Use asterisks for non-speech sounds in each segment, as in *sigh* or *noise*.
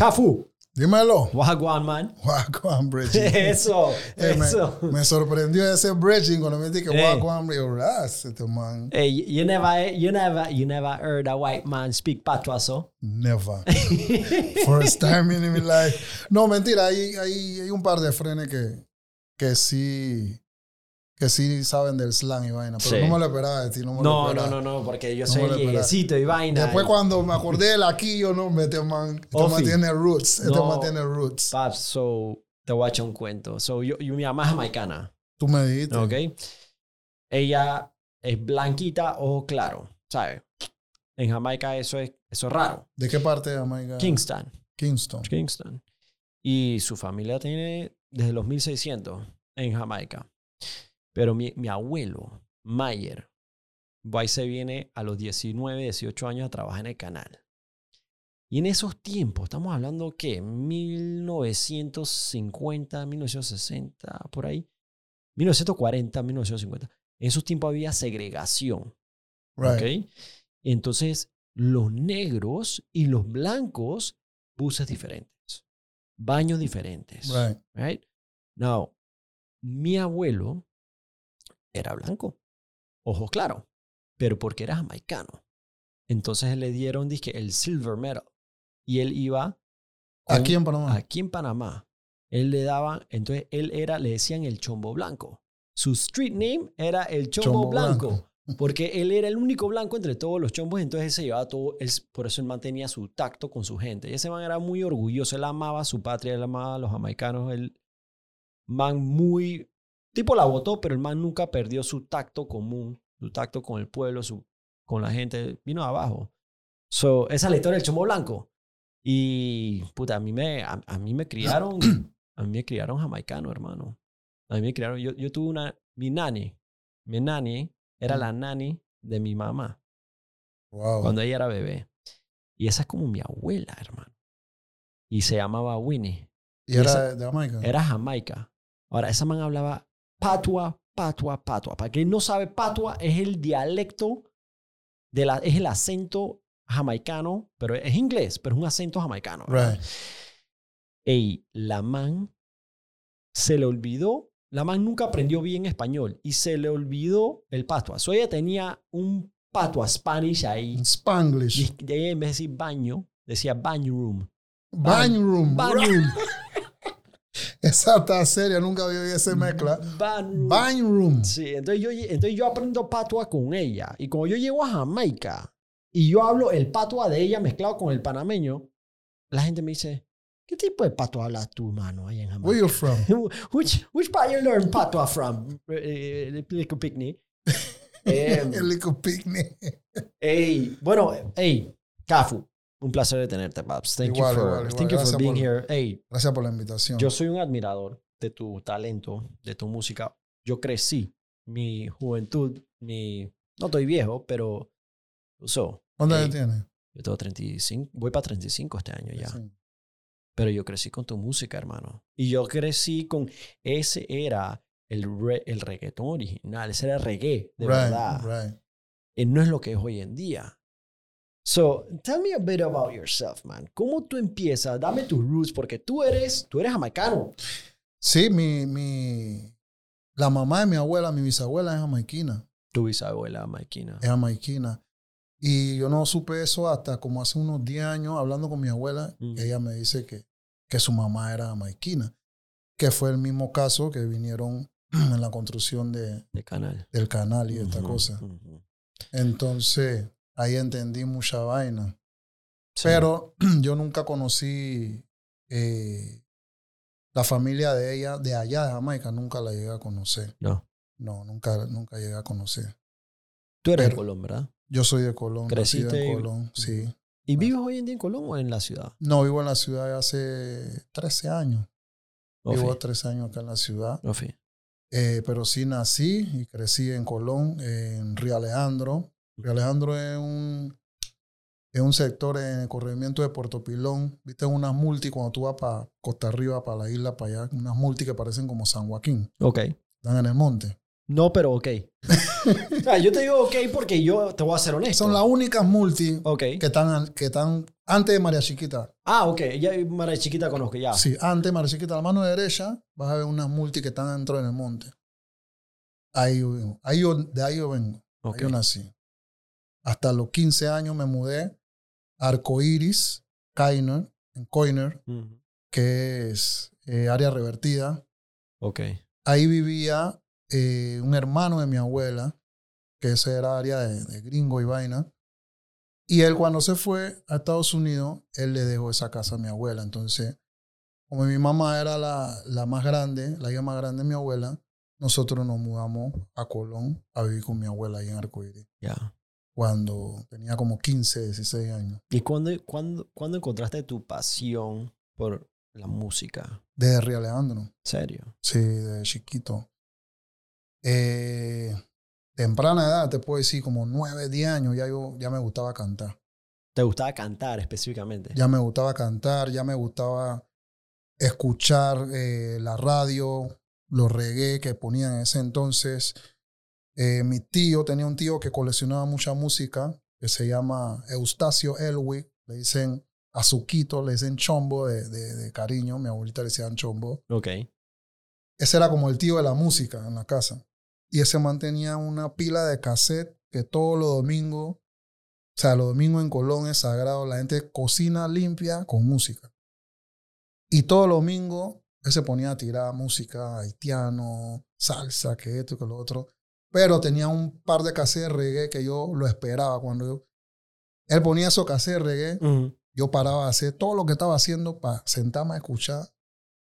Cafu. Dímelo. Wagwan, man. Wagwan *laughs* Bridging. Eso, Eh, me- eso. Me, sorprendió ese bridging cuando me dije que Eh. Wagwan este man. Hey, you never, you never, you never heard a white man speak patois, so? Never. *laughs* First time in my life. No, mentira, hay, hay, hay un par de frenes que, que sí que sí saben del slang y vaina, pero Sí. no me lo esperaba de ti, no me lo No, no, esperaba. no, no, porque yo No soy me lleguecito y vaina. Después y- cuando me acordé del aquí, yo no, este man, este man tiene roots, este No. man tiene roots. Paps, so, te voy a echar un cuento. So, yo, yo mi mamá es jamaicana, Tú me dijiste. ¿ok? Ella es blanquita, ojo claro, ¿sabes? En Jamaica eso es, eso es raro. ¿De qué parte de Jamaica? Kingston. Kingston. Kingston. Y su familia tiene desde los 1600 en Jamaica. Pero mi, mi abuelo, Mayer, ahí se viene a los 19, 18 años a trabajar en el canal. Y en esos tiempos, estamos hablando que 1950, 1960, por ahí, 1940, 1950. En esos tiempos había segregación. Right. ¿ok? Entonces, los negros y los blancos, buses diferentes, baños diferentes. Right. Right? Now, mi abuelo era blanco, ojos claros, pero porque era jamaicano. Entonces le dieron dizque, el silver medal y él iba con- Aquí en Panamá. aquí en Panamá. Él le daba, entonces él era, le decían el chombo blanco. Su street name era el chombo, Chombo blanco, Blanco. *laughs* porque él era el único blanco entre todos los chombos, entonces él se llevaba todo, él- por eso él mantenía su tacto con su gente. Y ese man era muy orgulloso, él amaba su patria, él amaba a los jamaicanos, él man muy, tipo la votó, pero el man nunca perdió su tacto común, su tacto con el pueblo, su, con la gente, vino abajo. So, esa es la historia del chombo blanco. Y, puta, a mí me, a, a mí me criaron, *clears throat* a mí me criaron jamaicano, hermano. A mí me criaron, yo, yo tuve una, mi nani, mi nani era la nani de mi mamá Wow. cuando ella era bebé. Y esa es como mi abuela, hermano. Y se llamaba Winnie. ¿Y era esa- de Jamaica? Era jamaica. Ahora, esa man hablaba patua, patua, patua. Para quien no sabe, patua es el dialecto, de la, es el acento jamaicano, pero es inglés, pero es un acento jamaicano. Right. Ey, la man se le olvidó, la man nunca aprendió bien español y se le olvidó el patua. So ella tenía un patua Spanish ahí. Spanglish. Y ella en vez de decir baño, decía baño room. Bañ room. Baño room. *laughs* Esa está seria, nunca había oído esa mezcla. Baño room. Bañ room. Sí, entonces yo, entonces yo aprendo patua con ella. Y como yo llego a Jamaica y yo hablo el patua de ella mezclado con el panameño, la gente me dice, ¿qué tipo de patua hablas tú, mano, ahí en Where Jamaica? you from? *laughs* which, which part you learn patua from, eh, eh, little picnic? Em, *laughs* El little picnic. Ey, bueno, hey, Cafu, un placer de tenerte, Babs. Thank Igual, you for, igual, igual. Thank you for being por- here. Hey, Gracias por la invitación. yo soy un admirador de tu talento, de tu música. Yo crecí, mi juventud, mi... No estoy viejo, pero... So, ¿Dónde hey, tienes? yo tengo 35, voy para 35 este año ya. Sí. Pero yo crecí con tu música, hermano. Y yo crecí con... Ese era el, re- el reggaetón original, ese era el reggae, de right, verdad. right. y no es lo que es hoy en día. So, tell me a bit about yourself, man. ¿Cómo tú empiezas? Dame tus roots, porque tú eres, tú eres jamaicano. Sí, mi, mi, la mamá de mi abuela, mi bisabuela es jamaiquina. Tu bisabuela jamaiquina. Es jamaiquina. Y yo no supe eso hasta como hace unos 10 años hablando con mi abuela. Mm. Ella me dice que, que su mamá era jamaiquina. Que fue el mismo caso que vinieron *clears throat* en la construcción de, De canal. del canal y esta Ujú, cosa. ujú. Entonces, ahí entendí mucha vaina. Sí. Pero *clears throat* yo nunca conocí eh, la familia de ella, de allá de Jamaica, nunca la llegué a conocer. No. No, nunca, nunca llegué a conocer. Tú eres de Colón, ¿verdad? Yo soy de Colón, Creciste en y- Colón, sí. ¿Y vives hoy en día en Colón o en la ciudad? No, vivo en la ciudad hace 13 años. Ofi, Vivo 13 años acá en la ciudad. Ofi. Eh, pero sí nací y crecí en Colón, en Río Alejandro. Río Alejandro es un, es un sector en el corregimiento de Puerto Pilón. Viste unas multi cuando tú vas para Costa Arriba, para la isla, para allá. Unas multi que parecen como San Joaquín. Ok. Están en el monte. No, pero ok. *laughs* o sea, yo te digo ok porque yo te voy a ser honesto. Son las únicas multi Ok. que están, que están antes de María Chiquita. Ah, ok. Ya María Chiquita conozco, ya. Sí, antes de María Chiquita, a la mano derecha, vas a ver unas multi que están dentro en el monte. Ahí yo vengo. Ahí yo, de ahí yo vengo. Ok. Ahí yo nací. Hasta los 15 años me mudé a Arcoiris, Kainer, en Coiner, que es eh, área revertida. Ok. Ahí vivía eh, un hermano de mi abuela, que ese era área de, de gringo y vaina. Y él cuando se fue a Estados Unidos, él le dejó esa casa a mi abuela. Entonces, como mi mamá era la, la más grande, la hija más grande de mi abuela, nosotros nos mudamos a Colón a vivir con mi abuela ahí en Arcoíris, Ya. Cuando tenía como 15, 16 años. ¿Y cuándo, cuándo, cuándo encontraste tu pasión por la música? Desde Río Alejandro. ¿En serio? Sí, de chiquito. Eh, temprana edad, te puedo decir, como 9, 10 años, ya, yo, ya me gustaba cantar. ¿Te gustaba cantar específicamente? Ya me gustaba cantar, ya me gustaba escuchar eh, la radio, los reggae que ponían en ese entonces. Eh, mi tío tenía un tío que coleccionaba mucha música, que se llama Eustacio Elwick, le dicen Azuquito, le dicen Chombo de, de, de cariño, mi abuelita le decían Chombo. Ok. Ese era como el tío de la música en la casa. Y ese mantenía una pila de cassette que todos los domingos, o sea, los domingos en Colón es sagrado, la gente cocina limpia con música. Y todos los domingos él se ponía a tirar música haitiano, salsa, que esto que lo otro. Pero tenía un par de cassettes de reggae que yo lo esperaba. Cuando yo, él ponía esos cassettes de reggae, yo paraba a hacer todo lo que estaba haciendo para sentarme a escuchar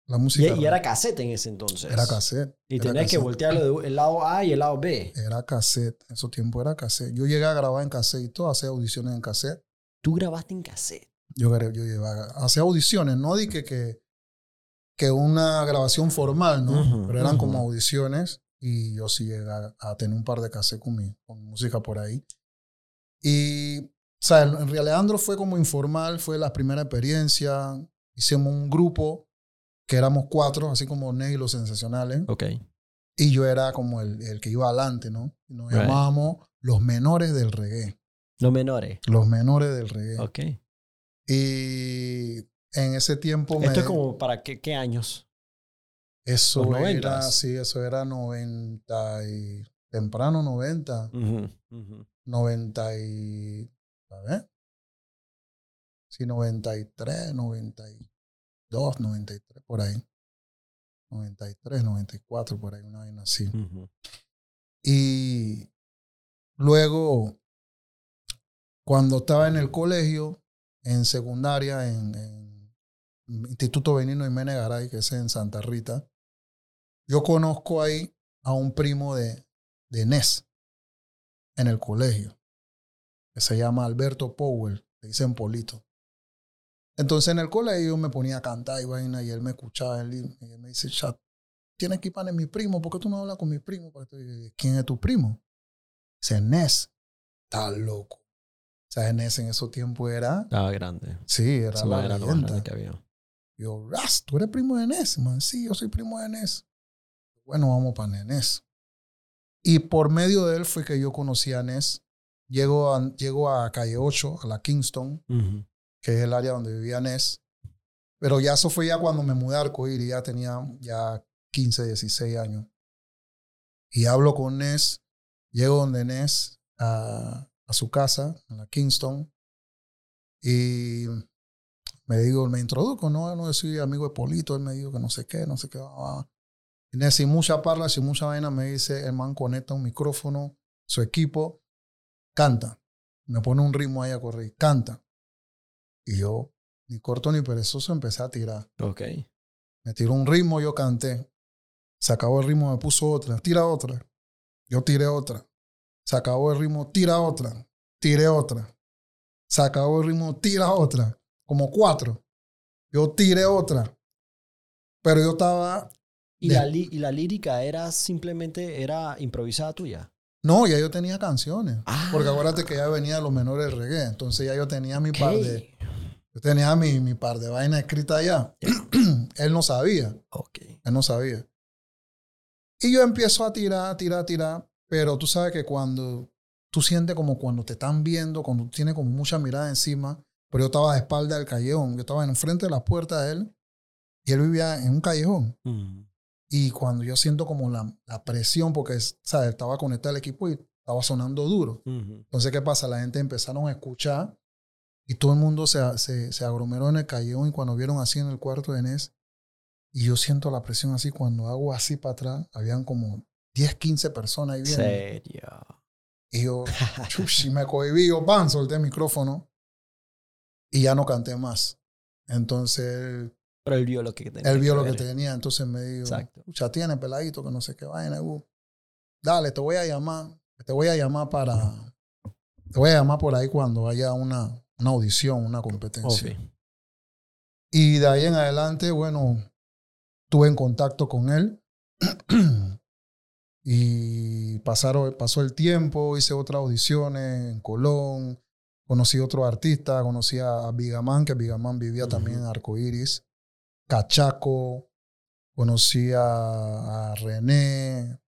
la música. y era cassette en ese entonces. Era cassette. Y tenías que voltearlo del lado A y el lado B. Era cassette. En esos tiempos era cassette. Yo llegué a grabar en cassette y todo, hacer audiciones en cassette. Tú grabaste en cassette. Yo, yo llevaba, hacía audiciones, no di que, que, que una grabación formal, ¿no? Pero eran como audiciones y yo sí llegué a, a tener un par de cassettes con mi, con música por ahí. Y, o sea, en en Real Alejandro fue como informal, fue la primera experiencia. Hicimos un grupo que éramos cuatro, así como Ney y los Sensacionales. Ok. Y yo era como el, el que iba adelante, ¿no? Nos Right. llamábamos los menores del reggae. Los menores. Los menores del reggae. Ok. Y en ese tiempo me... Esto es como para qué, qué años? Eso los era, noventas. sí, eso era 90 y... Temprano 90. Ujú, ujú. 90 y... A ver. Sí, 93, 92, 93, por ahí. 93, 94, por ahí, una vaina así. Ujú. Y luego, cuando estaba en el colegio, en secundaria, en, en Instituto Benino Jiménez Garay, que es en Santa Rita, yo conozco ahí a un primo de, de Nes en el colegio, que se llama Alberto Powell, le dicen Polito. Entonces en el colegio yo me ponía a cantar y vaina y él me escuchaba él, y él me dice, chat, tienes que ir para mi primo, ¿por qué tú no hablas con mi primo? ¿Quién es tu primo? Dice, Nes. Está loco. O sea, Nes en esos tiempos era, Estaba grande. sí, era la era lo grande que había. Yo, Ras, tú eres primo de Nes, man. Sí, yo soy primo de Nes. Bueno, vamos para Nes. Y por medio de él fue que yo conocí a Nes. Llego a, llego a calle 8, a la Kingston, que es el área donde vivía Nes. Pero ya eso fue ya cuando me mudé a Arcoíris, ya tenía ya 15, 16 años. Y hablo con Nes, llego donde Nes, a, a su casa, en la Kingston, y me digo, me introduzco, no, no soy amigo de Polito, él me dijo que no sé qué, no sé qué. ah. Y Nes, sin mucha parla, sin mucha vaina, me dice, el man conecta un micrófono, su equipo, canta. Me pone un ritmo ahí a correr, canta. Y yo, ni corto ni perezoso, empecé a tirar. Ok. Me tiró un ritmo, yo canté. Se acabó el ritmo, me puso otra. Tira otra. Yo tiré otra. Se acabó el ritmo, tira otra. Tiré otra. Se acabó el ritmo, tira otra. Como cuatro. Yo tiré otra. Pero yo estaba... ¿Y, De- la, y la lírica era simplemente, era improvisada tuya? No, ya yo tenía canciones. Ah. Porque acuérdate que ya venía de los menores del reggae. Entonces ya yo tenía mi par de... Yo tenía mi, mi par de vainas escritas ya. *clears throat* Él no sabía. Ok. Él no sabía. Y yo empiezo a tirar, tirar, tirar, pero tú sabes que cuando tú sientes como cuando te están viendo, cuando tienes como mucha mirada encima, pero yo estaba de espalda del callejón, yo estaba enfrente de la puerta de él y él vivía en un callejón. Y cuando yo siento como la, la presión, porque ¿sabes? estaba conectado al equipo y estaba sonando duro. Entonces, ¿qué pasa? La gente empezaron a escuchar y todo el mundo se, se, se aglomeró en el callejón y cuando vieron así en el cuarto de Nes, y yo siento la presión así, cuando hago así para atrás, habían como 10, 15 personas ahí viendo. ¿Serio? Y yo, *laughs* chushi, me cohibí, yo, pan, solté el micrófono y ya no canté más. Entonces, Pero él vio lo que tenía. él vio lo que ver. tenía, entonces me dijo, Exacto. ya tiene peladito, que no sé qué vaina. uh, Dale, te voy a llamar, te voy a llamar para, te voy a llamar por ahí cuando haya una, una audición, una competencia. Ok. Y de ahí en adelante, bueno, tuve en contacto con él. *clears throat* y pasaron, pasó el tiempo, hice otras audiciones en Colón, conocí otro artista, conocí a Bigamán, que Bigamán vivía también en Arcoiris, Cachaco, conocí a, a René,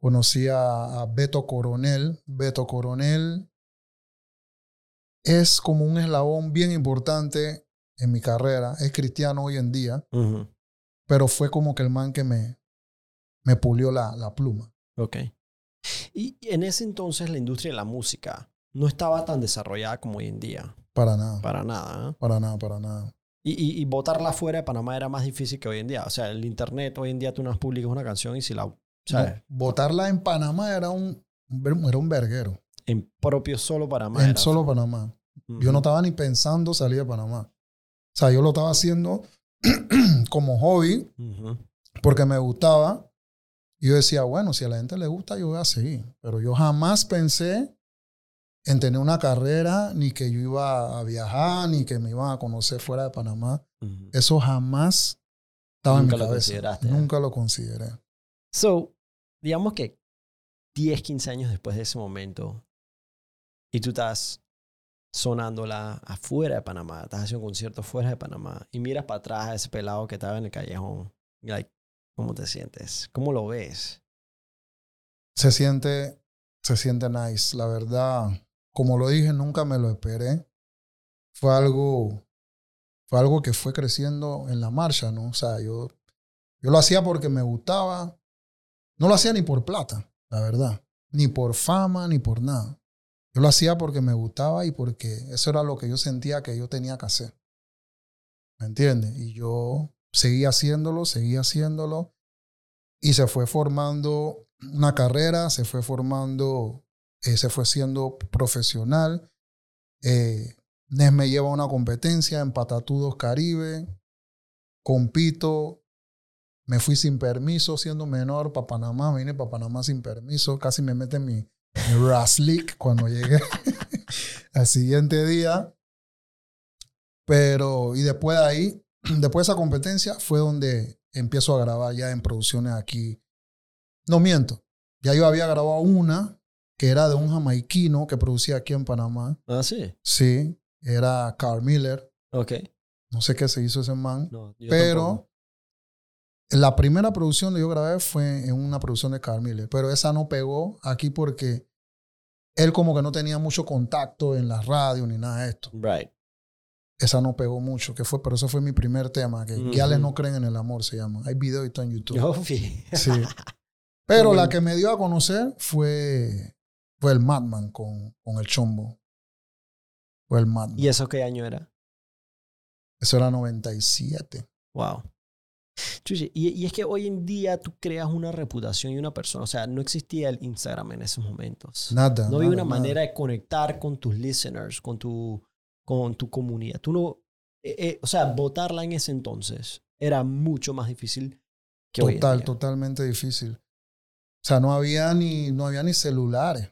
conocí a, a Beto Coronel. Beto Coronel es como un eslabón bien importante en mi carrera. Es cristiano hoy en día, pero fue como que el man que me, me pulió la, la pluma. Ok. Y en ese entonces la industria de la música no estaba tan desarrollada como hoy en día. Para nada, Para nada. ¿eh? para nada, para nada. Y, y, y botarla fuera de Panamá era más difícil que hoy en día. O sea, el internet hoy en día tú no publicas una canción y si la... ¿sabes? Botarla en Panamá era un, era un verguero. En propio solo Panamá. En era- solo Panamá. Yo no estaba ni pensando salir de Panamá. O sea, yo lo estaba haciendo *clears throat* como hobby Ujú. porque me gustaba. Y yo decía, bueno, si a la gente le gusta, yo voy a seguir. Pero yo jamás pensé en tener una carrera, ni que yo iba a viajar, ni que me iban a conocer fuera de Panamá. Eso jamás estaba Nunca en mi lo cabeza. consideraste, ¿eh? Nunca lo consideré. So, digamos que 10, 15 años después de ese momento y tú estás sonándola afuera de Panamá, estás haciendo un concierto fuera de Panamá y miras para atrás a ese pelado que estaba en el callejón. Like, ¿Cómo te sientes? ¿Cómo lo ves? Se siente, se siente nice. La verdad, como lo dije, nunca me lo esperé. Fue algo, fue algo que fue creciendo en la marcha, ¿no? O sea, yo, yo lo hacía porque me gustaba. No lo hacía ni por plata, la verdad. Ni por fama, ni por nada. Yo lo hacía porque me gustaba y porque eso era lo que yo sentía que yo tenía que hacer. ¿Me entiendes? Y yo seguí haciéndolo, seguí haciéndolo. Y se fue formando una carrera, se fue formando, eh, se fue siendo profesional. Eh, Nes me lleva a una competencia en Patatudos Caribe. Compito. Me fui sin permiso, siendo menor, para Panamá. Vine para Panamá sin permiso. Casi me meten mi, mi Raslik cuando llegué *laughs* al siguiente día. Pero, y después de ahí, *clears throat* después de esa competencia, fue donde empiezo a grabar ya en producciones aquí. No miento. Ya yo había grabado una que era de un jamaiquino que producía aquí en Panamá. Ah, sí. Sí, era Carl Miller. Ok. No sé qué se hizo ese man. No, pero tampoco. la primera producción que yo grabé fue en una producción de Carl Miller. Pero esa no pegó aquí porque él como que no tenía mucho contacto en la radio ni nada de esto. Right. Esa no pegó mucho, que fue, pero eso fue mi primer tema, que Ujú. Guiales no creen en el amor se llama. Hay video y todo en YouTube. *laughs* Yo fui. Sí. Pero la que me dio a conocer fue, fue el Madman con, con el chombo. Fue el Madman. ¿Y eso qué año era? Eso era 97. Wow. Chuchi, y, y es que hoy en día tú creas una reputación y una persona. O sea, no existía el Instagram en esos momentos. Nada. no había nada, una nada. manera de conectar con tus listeners, con tu, con tu comunidad. Tú no, eh, eh, o sea, votarla en ese entonces era mucho más difícil que hoy en Total, día. totalmente difícil. O sea, no había ni, no había ni celulares.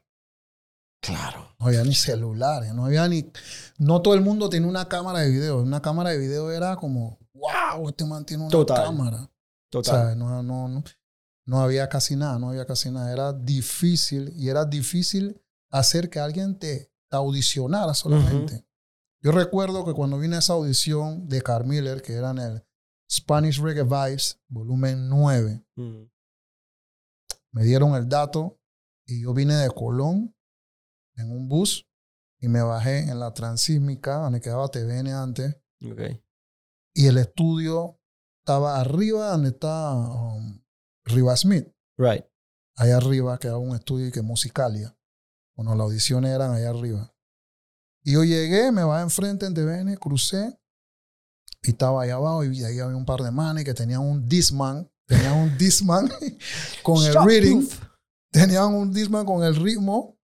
Claro. No había ni celulares. No había ni. No todo el mundo tenía una cámara de video. Una cámara de video era como, wow, este man tiene una Total. cámara. O Total. sea, no, no, no, no había casi nada, no había casi nada. Era difícil y era difícil hacer que alguien te, te audicionara solamente. Yo recuerdo que cuando vine a esa audición de Carl Miller, que era en el Spanish Reggae Vibes, volumen 9, Mm. me dieron el dato y yo vine de Colón en un bus y me bajé en la transísmica donde quedaba TVN antes y el estudio estaba arriba donde está um, Riva Smith. Right. Allá arriba quedaba un estudio que Musicalia. Bueno, las audiciones eran allá arriba. Y yo llegué, me bajé enfrente en TVN, crucé y estaba allá abajo y ahí había un par de manes que tenían un Disman, tenían un Disman *laughs* con el reading, tenían un Disman con el ritmo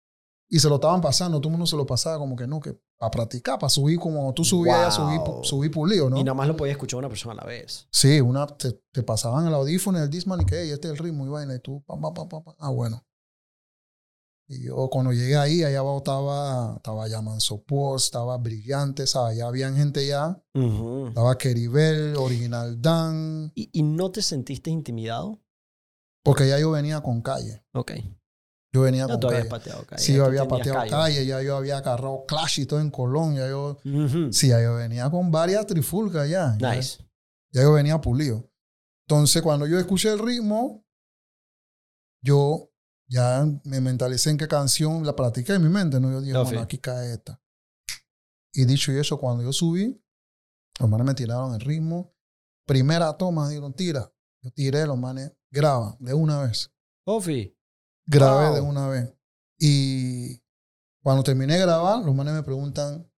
y se lo estaban pasando, todo el mundo se lo pasaba como que no, que para practicar, para subir como tú subías, Wow. subí pulido, ¿no? Y nada más lo podía escuchar una persona a la vez. Sí, una, te, te pasaban el audífono y el Disman y que "Ey, este es el ritmo y vaina y tú, pam, pam, pam, pam, ah, bueno. Y yo cuando llegué ahí, allá abajo estaba, estaba ya Post, estaba Brillante, ¿sabes? Ya habían gente ya, estaba Keribel, Original Dan, ¿Y, ¿Y no te sentiste intimidado? porque ya yo venía con calle. Ok. Yo venía Ya con tú habías calle. pateado calle. Sí, yo había pateado calle, ya yo había agarrado Clash y todo en Colón, ya yo, sí, ya yo venía con varias trifulcas ya. Nice. ya yo venía pulido. Entonces, cuando yo escuché el ritmo, yo ya me mentalicé en qué canción la practiqué en mi mente, ¿no? Yo dije, bueno, aquí cae esta. Y dicho y eso, cuando yo subí, los manes me tiraron el ritmo. Primera toma, dijeron, tira. Yo tiré, los manes, graba, de una vez. Ofi. Grabé Wow. de una vez. Y cuando terminé de grabar, los manes me preguntan,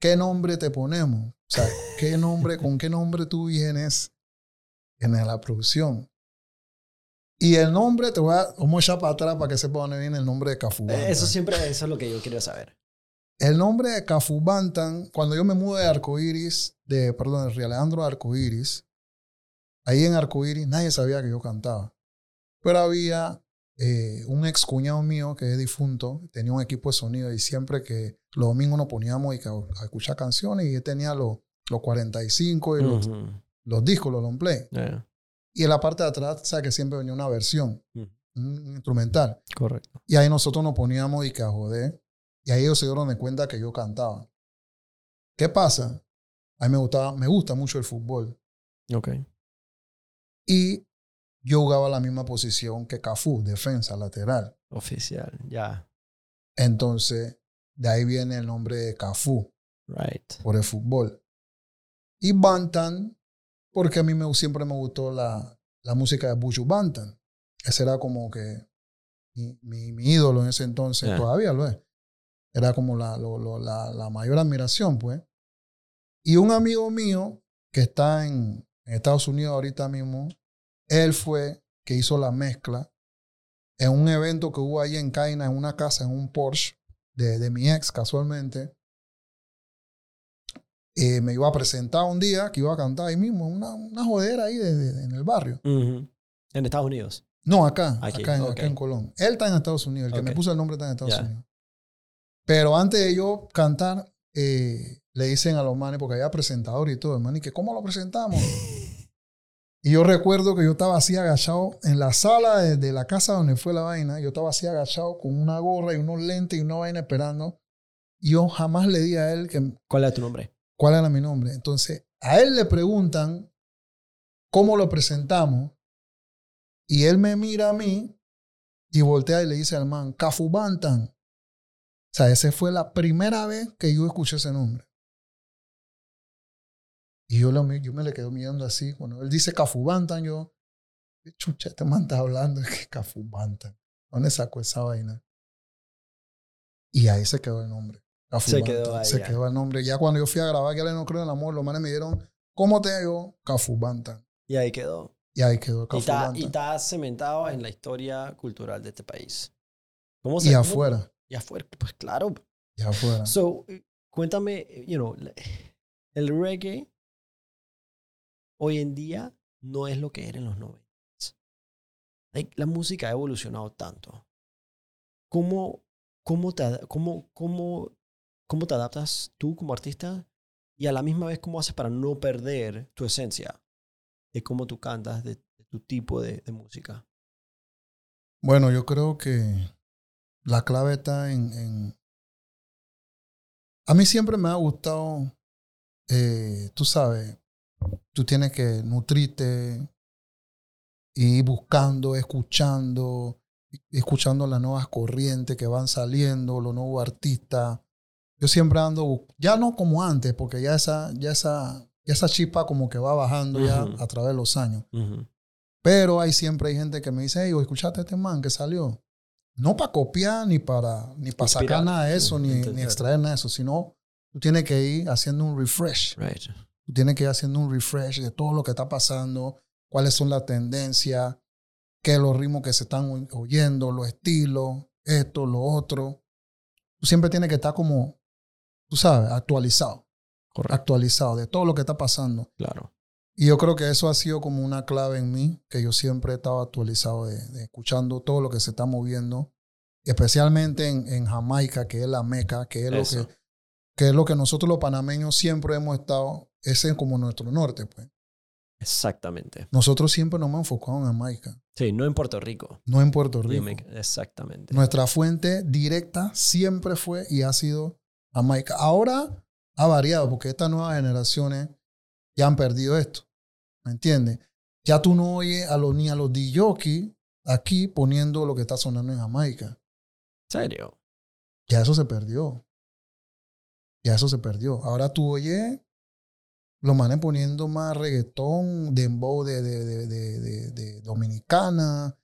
¿qué nombre te ponemos? O sea, ¿qué nombre, con qué nombre tú vienes en la producción? Y el nombre, te voy a, vamos a para atrás para que sepa dónde viene el nombre de Cafu Bantan. Eso siempre, eso es lo que yo quería saber. El nombre de Cafu Bantan, cuando yo me mudé de Arcoiris, de, perdón, de Río Alejandro a Arcoiris, ahí en Arcoiris nadie sabía que yo cantaba. Pero había eh, un ex cuñado mío que es difunto, tenía un equipo de sonido y siempre que los domingos nos poníamos y que a, escuchar canciones y él tenía los, los 45 y los, Ujú. los discos, los long play. Yeah. Y en la parte de atrás, sea que siempre venía una versión, un instrumental. Correcto. Y ahí nosotros nos poníamos y que a joder. Y ahí ellos se dieron de cuenta que yo cantaba. ¿Qué pasa? A mí me gustaba, me gusta mucho el fútbol. Ok. Y yo jugaba la misma posición que Cafú, defensa, lateral. Oficial. Ya. Entonces, de ahí viene el nombre de Cafú, Right. por el fútbol. Y Bantan, porque a mí me, siempre me gustó la, la música de Buju Bantan. Ese era como que mi, mi- mi ídolo en ese entonces, Yeah. todavía lo es. Era como la, lo- lo- la, la mayor admiración, pues. Y un amigo mío que está en, en Estados Unidos ahorita mismo, él fue que hizo la mezcla en un evento que hubo ahí en Caina, en una casa, en un Porsche de, de mi ex, casualmente. Eh, me iba a presentar un día que iba a cantar ahí mismo, una, una jodera ahí de- de- en el barrio. En Estados Unidos. No, acá, Aquí, acá, en, ok. acá en Colón. Él está en Estados Unidos, el que me puso el nombre está en Estados. Unidos. Pero antes de yo cantar, eh, le dicen a los manes, porque había presentador y todo, y que ¿cómo lo presentamos? *laughs* y yo recuerdo que yo estaba así agachado en la sala de, de la casa donde fue la vaina, yo estaba así agachado con una gorra y unos lentes y una vaina esperando. Y yo jamás le di a él que, ¿Cuál es tu nombre? cuál era mi nombre. Entonces, a él le preguntan cómo lo presentamos y él me mira a mí y voltea y le dice al man, Cafu Bantan. O sea, esa fue la primera vez que yo escuché ese nombre. Y yo, lo, yo me le quedo mirando así. Cuando él dice Cafu Bantan, yo, ¿qué chucha este man está hablando? *laughs* que Cafu Bantan? ¿Dónde sacó esa vaina? Y ahí se quedó el nombre. Cafu Se quedó ahí, Se quedó el nombre. Ya cuando yo fui a grabar, le no creo en el amor, los manes me dieron, ¿cómo te digo? Cafu Bantan. Y ahí quedó. Y ahí quedó Y Cafu está, Bantan. y está cementado en la historia cultural de este país. ¿Cómo Y se- cómo- afuera. Y afuera. Pues claro. Y afuera. So, eh, cuéntame, eh, you know, el reggae hoy en día no es lo que era en los 90. Like, la música ha evolucionado tanto. ¿Cómo, cómo, te, cómo, cómo, ¿Cómo te adaptas tú como artista? Y a la misma vez, ¿cómo haces para no perder tu esencia de cómo tú cantas, de, tu tipo de, música? Bueno, yo creo que la clave está en, en- A mí siempre me ha gustado, eh, tú sabes, tú tienes que nutrirte, ir buscando, escuchando, escuchando las nuevas corrientes que van saliendo, los nuevos artistas. Yo siempre ando, ya no como antes, porque ya esa, ya esa, ya esa chispa como que va bajando ya Ujú. a través de los años. Ujú. Pero hay siempre hay gente que me dice, hey, escuchaste a este man que salió. No para copiar, ni para, ni para sacar nada de eso, sí, ni, ni extraer nada de eso, sino tú tienes que ir haciendo un refresh. Right. Tú tienes que ir haciendo un refresh de todo lo que está pasando, cuáles son las tendencias, qué es los ritmos que se están oy- oyendo, los estilos, esto, lo otro. Tú siempre tienes que estar como, tú sabes, actualizado, Correcto. actualizado de todo lo que está pasando. Claro. Y yo creo que eso ha sido como una clave en mí, que yo siempre he estado actualizado de, de escuchando todo lo que se está moviendo, especialmente en, en Jamaica, que es la meca, que es, lo que, que es lo que nosotros los panameños siempre hemos estado, ese es como nuestro norte. Pues. Exactamente. Nosotros siempre nos hemos enfocado en Jamaica, Sí, no en Puerto Rico. no en Puerto Rico. Exactamente. Nuestra fuente directa siempre fue y ha sido Jamaica. Ahora ha variado porque estas nuevas generaciones ya han perdido esto. ¿Me entiendes? Ya tú no oyes a los, ni a los DJ aquí poniendo lo que está sonando en Jamaica. serio? Ya eso se perdió. Ya eso se perdió. Ahora tú oyes los manes poniendo más reggaetón, dembow de, de, de, de, dominicana,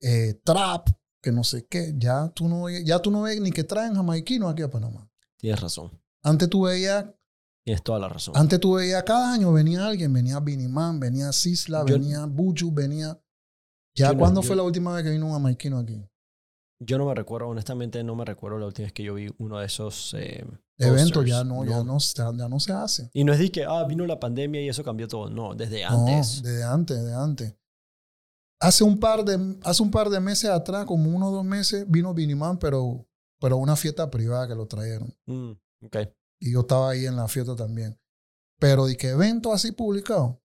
eh, trap, que no sé qué. Ya tú no ya tú no ves ni que traen jamaiquinos aquí a Panamá. Tienes razón. Antes tú veías, Tienes toda la razón. antes tú veías cada año venía alguien, venía Biniman, venía Sisla, Yo- venía Buju, venía. Ya, no- ¿cuándo yo- fue la última vez que vino un jamaiquino aquí? Yo no me recuerdo, honestamente, no me recuerdo la última vez que yo vi uno de esos eh, Eventos posters. ya no, ya no, se- ya no se hace. Y no es de que, ah, vino la pandemia y eso cambió todo. No, desde No, antes. desde antes, de antes. Hace un par de, hace un par de meses atrás, como uno o dos meses, vino Biniman, pero, pero a una fiesta privada que lo trajeron. Mm, ok. Y yo estaba ahí en la fiesta también. Pero de que evento así publicado,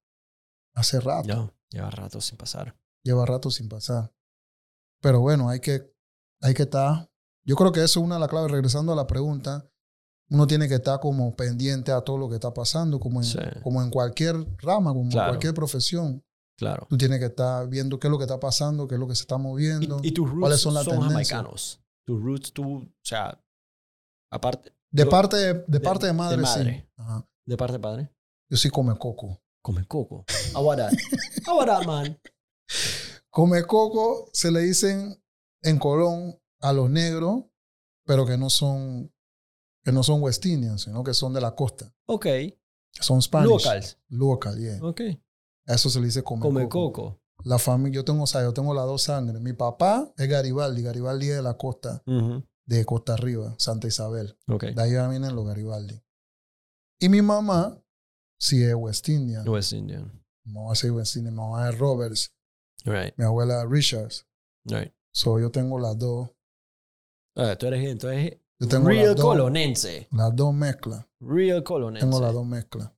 hace rato. Ya, lleva rato sin pasar. Lleva rato sin pasar. Pero bueno, hay que, hay que estar. Yo creo que eso es una de las claves. Regresando a la pregunta, uno tiene que estar como pendiente a todo lo que está pasando, como en, Sí. como en cualquier rama, como Claro. en cualquier profesión. Claro. Tú tienes que estar viendo qué es lo que está pasando, qué es lo que se está moviendo. ¿Y, y tus roots ¿Cuáles son son, las tendencias? jamaicanos? Tus roots, tú, o sea, aparte, de yo- parte de, de parte de madre, de sí. madre. Ajá. de parte de padre, Yo sí come coco. come coco. Man? Come coco se le dicen en Colón a los negros, pero que no son que no son West Indians, sino que son de la costa. Ok. Son Spanish. Locals. Local, yeah. Ok. Eso se le dice come, Come coco. coco. La familia, yo tengo, o sea, yo tengo las dos sangres. Mi papá es Garibaldi. Garibaldi es de la costa, de Costa Arriba, Santa Isabel. Ok. De ahí vienen los Garibaldi. Y mi mamá sí es West Indian. West Indian. Mi mamá sí es West Indian. Mi mamá es Roberts. Right. Mi abuela es Richards. Right. So, yo tengo las dos. Ah, tú eres entonces Yo tengo real las dos. colonense. Las dos mezclas. Real colonense. Tengo las dos mezclas.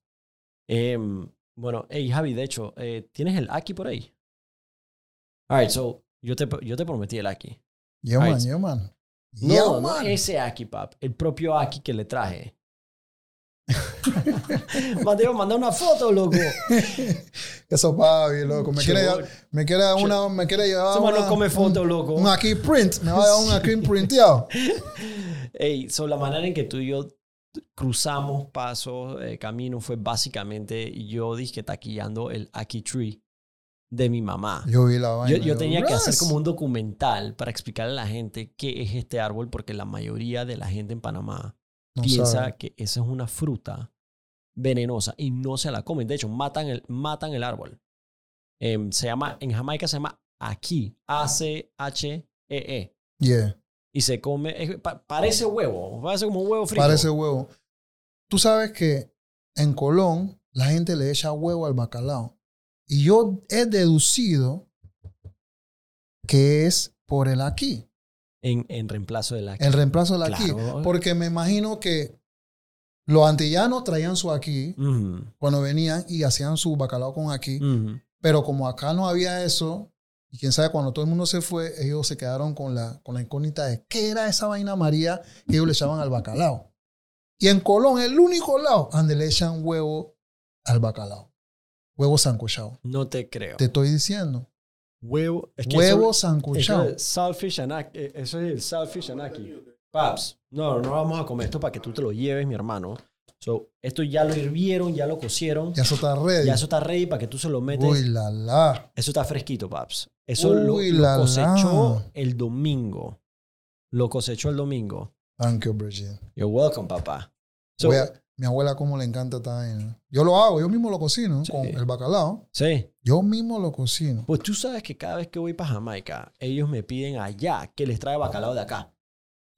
Em, bueno, hey Javi, de hecho, eh, ¿tienes el Aki por ahí? Alright, so, yo te, yo te prometí el Aki. Yeah, man, Right. yeah, man. No, Yeah, no man. ese Aki, pap. El propio Aki que le traje. *laughs* Mateo, manda una foto, loco. Eso papi, loco. Me quiere, me quiere una, me quiere llevar no una- come foto, un, loco. un aquí print. Me va a dar un aquí *laughs* printeado. Ey, so, la manera en que tú y yo cruzamos pasos, eh, camino, fue básicamente yo dije taquillando el Aki Tree de mi mamá. Yo vi la vaina. Yo, yo tenía que hacer como un documental para explicarle a la gente qué es este árbol, porque la mayoría de la gente en Panamá No piensa sabe. que esa es una fruta venenosa y no se la comen. De hecho, matan el, matan el árbol. Em, se llama, en Jamaica se llama aquí, A-C-H-E-E. Yeah, Y se come, es- pa- parece huevo, parece como un huevo frito. parece huevo. Tú sabes que en Colón la gente le echa huevo al bacalao. Y yo he deducido que es por el aquí. En, en reemplazo del aquí. El reemplazo del aquí. Porque me imagino que los antillanos traían su aquí cuando venían y hacían su bacalao con aquí. Pero como acá no había eso, y quién sabe, cuando todo el mundo se fue, ellos se quedaron con la, con la incógnita de qué era esa vaina María que ellos le echaban al bacalao. Y en Colón, el único lado donde le echan huevo al bacalao. Huevo sancochado. No te creo. Te estoy diciendo. Huevo. es que Huevo sancochado. Eso es anaki. eh, Eso es el saltfish anaki. Paps, no, no vamos a comer esto para que tú te lo lleves, mi hermano. So, esto ya lo hirvieron, ya lo cocieron. Ya eso está ready. Ya eso está ready para que tú se lo metes. Uy, la la. Eso está fresquito, paps. Eso lo, Uy, lo la, cosechó la. el domingo. Lo cosechó el domingo. Thank you, Brigitte. You're welcome, papá. So, a- mi abuela como le encanta vaina. Yo lo hago, yo mismo lo cocino Sí. con el bacalao. sí. Yo mismo lo cocino. Pues tú sabes que cada vez que voy para Jamaica, ellos me piden allá que les traiga bacalao de acá.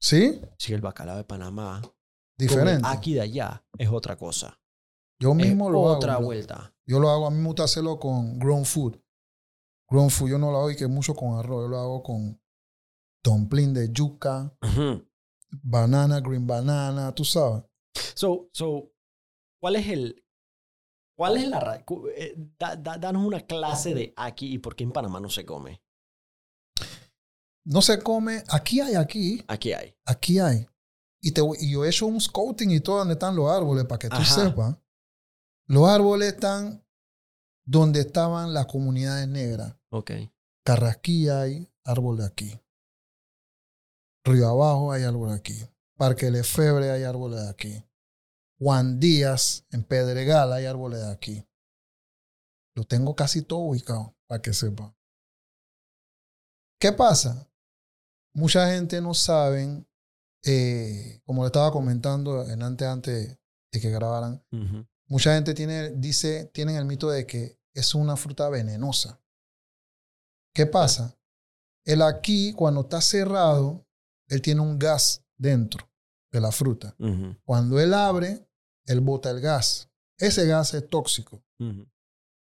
¿Sí? Si el bacalao de Panamá, con Diferente. el aquí de allá, es otra cosa. Yo Es mismo lo otra hago. vuelta. Yo lo hago, a mí me gusta hacerlo con grown food. Grown food, yo no lo hago y que mucho con arroz. Yo lo hago con dumpling de yuca, banana, green banana, tú sabes. So, so, ¿cuál es el... ¿Cuál es la... eh, da- da- danos una clase de aquí y por qué en Panamá no se come. No se come, aquí hay, aquí, Aquí hay. aquí hay. Y, te, y yo he hecho un scouting y todo donde están los árboles, para que tú Ajá. sepas. Los árboles están donde estaban las comunidades negras. Ok. Carrasquilla hay árbol de aquí. Río Abajo hay árbol de aquí. Parque Lefebre hay árboles de aquí. Juan Díaz en Pedregal hay árboles de aquí. Lo tengo casi todo ubicado, para que sepa. ¿Qué pasa? Mucha gente no sabe, eh, como le estaba comentando en antes, antes de que grabaran, mucha gente tiene, dice, tienen el mito de que es una fruta venenosa. ¿Qué pasa? El aquí, cuando está cerrado, él tiene un gas dentro de la fruta. Cuando él abre, él bota el gas. Ese gas es tóxico.